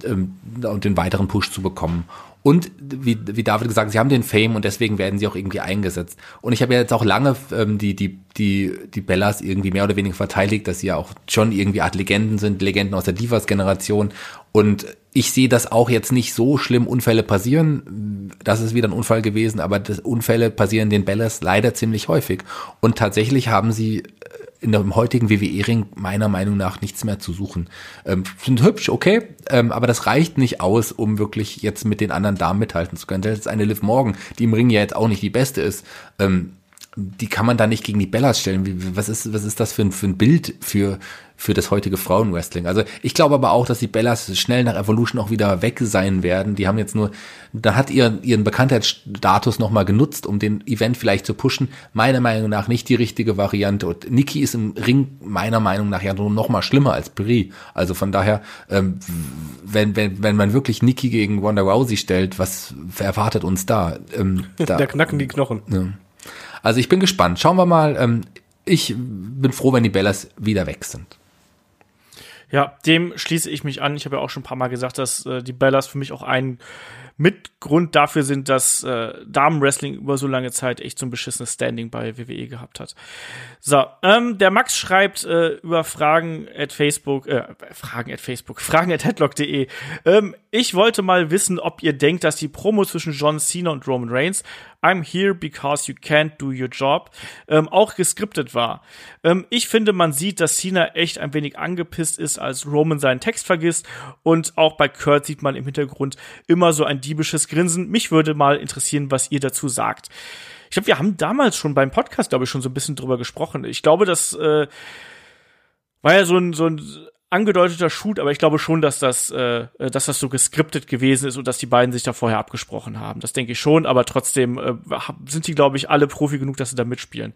ähm, und den weiteren Push zu bekommen. Und wie, wie David gesagt, sie haben den Fame und deswegen werden sie auch irgendwie eingesetzt. Und ich habe ja jetzt auch lange ähm, die, die, die, die Bellas irgendwie mehr oder weniger verteidigt, dass sie ja auch schon irgendwie Art Legenden sind, Legenden aus der Divas-Generation. Und ich sehe das auch jetzt nicht so schlimm, Unfälle passieren. Das ist wieder ein Unfall gewesen, aber das Unfälle passieren den Bellas leider ziemlich häufig. Und tatsächlich haben sie in dem heutigen WWE-Ring meiner Meinung nach nichts mehr zu suchen. Ähm, sind hübsch, okay, ähm, aber das reicht nicht aus, um wirklich jetzt mit den anderen Damen mithalten zu können. Das ist eine Liv Morgan, die im Ring ja jetzt auch nicht die beste ist. Ähm, die kann man da nicht gegen die Bellas stellen. Was ist, was ist das für ein, für ein Bild für, für das heutige Frauenwrestling? Also ich glaube aber auch, dass die Bellas schnell nach Evolution auch wieder weg sein werden. Die haben jetzt nur, da hat ihr, ihren Bekanntheitsstatus nochmal genutzt, um den Event vielleicht zu pushen. Meiner Meinung nach nicht die richtige Variante. Und Nikki ist im Ring meiner Meinung nach ja nur noch mal schlimmer als Brie. Also von daher, ähm, wenn, wenn, wenn man wirklich Nikki gegen Wanda Rousey stellt, was erwartet uns da? Ähm, (laughs) da, da knacken die Knochen. Ja. Also ich bin gespannt. Schauen wir mal. Ähm, ich bin froh, wenn die Bellas wieder weg sind. Ja, dem schließe ich mich an. Ich habe ja auch schon ein paar Mal gesagt, dass äh, die Bellas für mich auch ein Mitgrund dafür sind, dass äh, Damenwrestling über so lange Zeit echt so ein beschissenes Standing bei WWE gehabt hat. So, ähm, der Max schreibt äh, über Fragen at Facebook, äh, Fragen at Facebook, Fragen at headlock.de. Ähm, ich wollte mal wissen, ob ihr denkt, dass die Promo zwischen John Cena und Roman Reigns I'm here because you can't do your job ähm, auch geskriptet war. Ähm, ich finde, man sieht, dass Cena echt ein wenig angepisst ist, als Roman seinen Text vergisst und auch bei Kurt sieht man im Hintergrund immer so ein diebisches Grinsen. Mich würde mal interessieren, was ihr dazu sagt. Ich glaube, wir haben damals schon beim Podcast, glaube ich, schon so ein bisschen drüber gesprochen. Ich glaube, das äh, war ja so ein, so ein angedeuteter Shoot, aber ich glaube schon, dass das, äh, dass das so geskriptet gewesen ist und dass die beiden sich da vorher abgesprochen haben. Das denke ich schon, aber trotzdem äh, sind die, glaube ich, alle Profi genug, dass sie da mitspielen.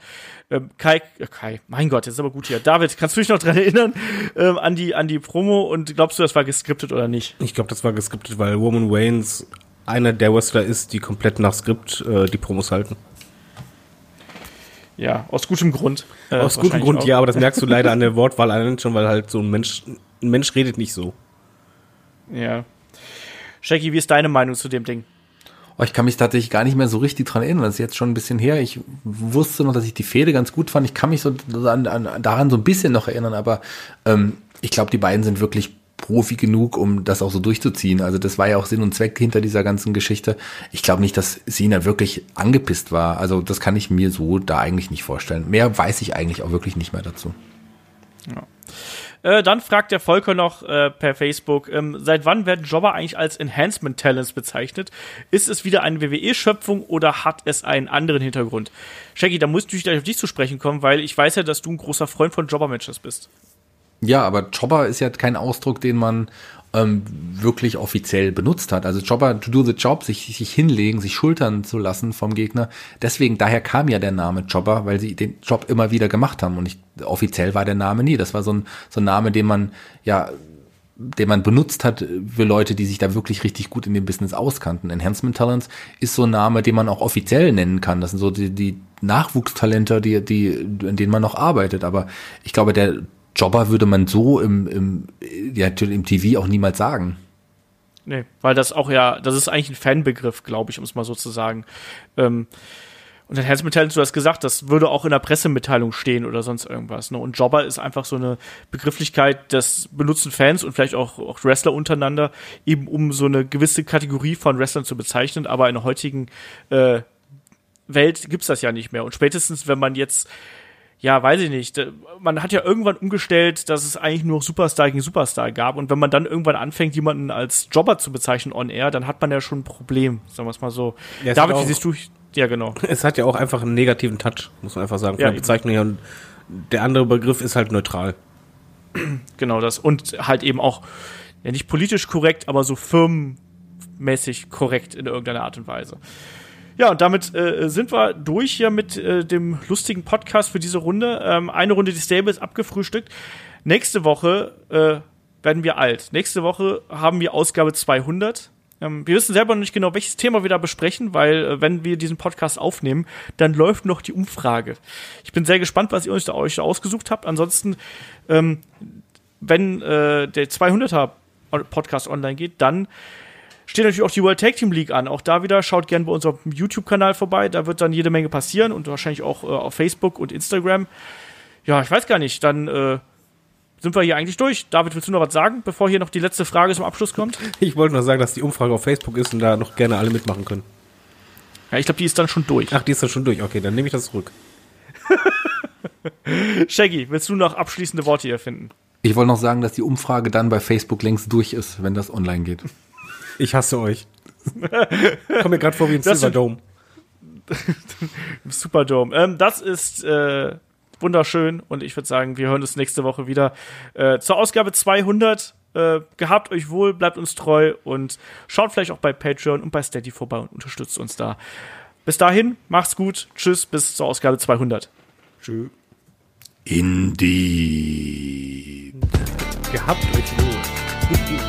Ähm, Kai, äh, Kai, mein Gott, jetzt ist aber gut hier. David, kannst du dich noch dran erinnern ähm, an die an die Promo und glaubst du, das war geskriptet oder nicht? Ich glaube, das war geskriptet, weil Roman Waynes einer der Wrestler ist, die komplett nach Skript äh, die Promos halten. Ja, aus gutem Grund. Äh, aus gutem Grund, auch. ja, aber das merkst du leider an der Wortwahl allein schon, weil halt so ein Mensch, ein Mensch redet nicht so. Ja. Shaggy, wie ist deine Meinung zu dem Ding? Oh, ich kann mich tatsächlich gar nicht mehr so richtig dran erinnern. Das ist jetzt schon ein bisschen her. Ich wusste noch, dass ich die Fehde ganz gut fand. Ich kann mich so an, an, daran so ein bisschen noch erinnern, aber ähm, ich glaube, die beiden sind wirklich Profi genug, um das auch so durchzuziehen. Also das war ja auch Sinn und Zweck hinter dieser ganzen Geschichte. Ich glaube nicht, dass Sina wirklich angepisst war. Also das kann ich mir so da eigentlich nicht vorstellen. Mehr weiß ich eigentlich auch wirklich nicht mehr dazu. Ja. Äh, dann fragt der Volker noch äh, per Facebook, ähm, seit wann werden Jobber eigentlich als Enhancement Talents bezeichnet? Ist es wieder eine WWE-Schöpfung oder hat es einen anderen Hintergrund? Shaggy, da musst du gleich auf dich zu sprechen kommen, weil ich weiß ja, dass du ein großer Freund von Jobber-Matches bist. Ja, aber Chopper ist ja kein Ausdruck, den man ähm, wirklich offiziell benutzt hat. Also Chopper to do the job, sich, sich hinlegen, sich schultern zu lassen vom Gegner. Deswegen, daher kam ja der Name Chopper, weil sie den Job immer wieder gemacht haben. Und ich, offiziell war der Name nie. Das war so ein, so ein Name, den man ja den man benutzt hat für Leute, die sich da wirklich richtig gut in dem Business auskannten. Enhancement Talents ist so ein Name, den man auch offiziell nennen kann. Das sind so die, die Nachwuchstalente, die, die, in denen man noch arbeitet. Aber ich glaube, der Jobber würde man so im, im, ja, im TV auch niemals sagen. Nee, weil das auch ja, das ist eigentlich ein Fanbegriff, glaube ich, um es mal so zu sagen. Ähm, und dann Herzmitteilung, du hast gesagt, das würde auch in der Pressemitteilung stehen oder sonst irgendwas. Ne? Und Jobber ist einfach so eine Begrifflichkeit, das benutzen Fans und vielleicht auch, auch Wrestler untereinander, eben um so eine gewisse Kategorie von Wrestlern zu bezeichnen. Aber in der heutigen äh, Welt gibt's das ja nicht mehr. Und spätestens, wenn man jetzt ja, weiß ich nicht. Man hat ja irgendwann umgestellt, dass es eigentlich nur Superstar gegen Superstar gab. Und wenn man dann irgendwann anfängt, jemanden als Jobber zu bezeichnen on air, dann hat man ja schon ein Problem, sagen wir es mal so. Ja, es David, hat wie siehst du? Ja, genau. (laughs) Es hat ja auch einfach einen negativen Touch, muss man einfach sagen, von Ja, der Bezeichnung her. Und der andere Begriff ist halt neutral. (clears throat) Genau das. Und halt eben auch, ja, nicht politisch korrekt, aber so firmenmäßig korrekt in irgendeiner Art und Weise. Ja, und damit äh, sind wir durch hier mit äh, dem lustigen Podcast für diese Runde. Ähm, eine Runde die Stable ist abgefrühstückt. Nächste Woche äh, werden wir alt. Nächste Woche haben wir Ausgabe 200. Ähm, wir wissen selber noch nicht genau, welches Thema wir da besprechen, weil äh, wenn wir diesen Podcast aufnehmen, dann läuft noch die Umfrage. Ich bin sehr gespannt, was ihr euch da, euch da ausgesucht habt. Ansonsten ähm, wenn äh, der 200er Podcast online geht, dann steht natürlich auch die World Tag Team League an. Auch da wieder schaut gerne bei unserem YouTube-Kanal vorbei. Da wird dann jede Menge passieren und wahrscheinlich auch äh, auf Facebook und Instagram. Ja, ich weiß gar nicht. Dann äh, sind wir hier eigentlich durch. David, willst du noch was sagen, bevor hier noch die letzte Frage zum Abschluss kommt? (laughs) Ich wollte nur sagen, dass die Umfrage auf Facebook ist und da noch gerne alle mitmachen können. Ja, ich glaube, die ist dann schon durch. Ach, die ist dann schon durch. Okay, dann nehme ich das zurück. (laughs) Shaggy, willst du noch abschließende Worte hier finden? Ich wollte noch sagen, dass die Umfrage dann bei Facebook längst durch ist, wenn das online geht. (laughs) Ich hasse euch. (laughs) Komm mir gerade vor wie sind- Silverdome. im (laughs) Superdome. Ähm, das ist äh, wunderschön und ich würde sagen, wir hören uns nächste Woche wieder äh, zur Ausgabe 200. Äh, gehabt euch wohl, bleibt uns treu und schaut vielleicht auch bei Patreon und bei Steady vorbei und unterstützt uns da. Bis dahin, macht's gut, tschüss, bis zur Ausgabe 200. Tschüss. Indie. Gehabt euch wohl. (laughs)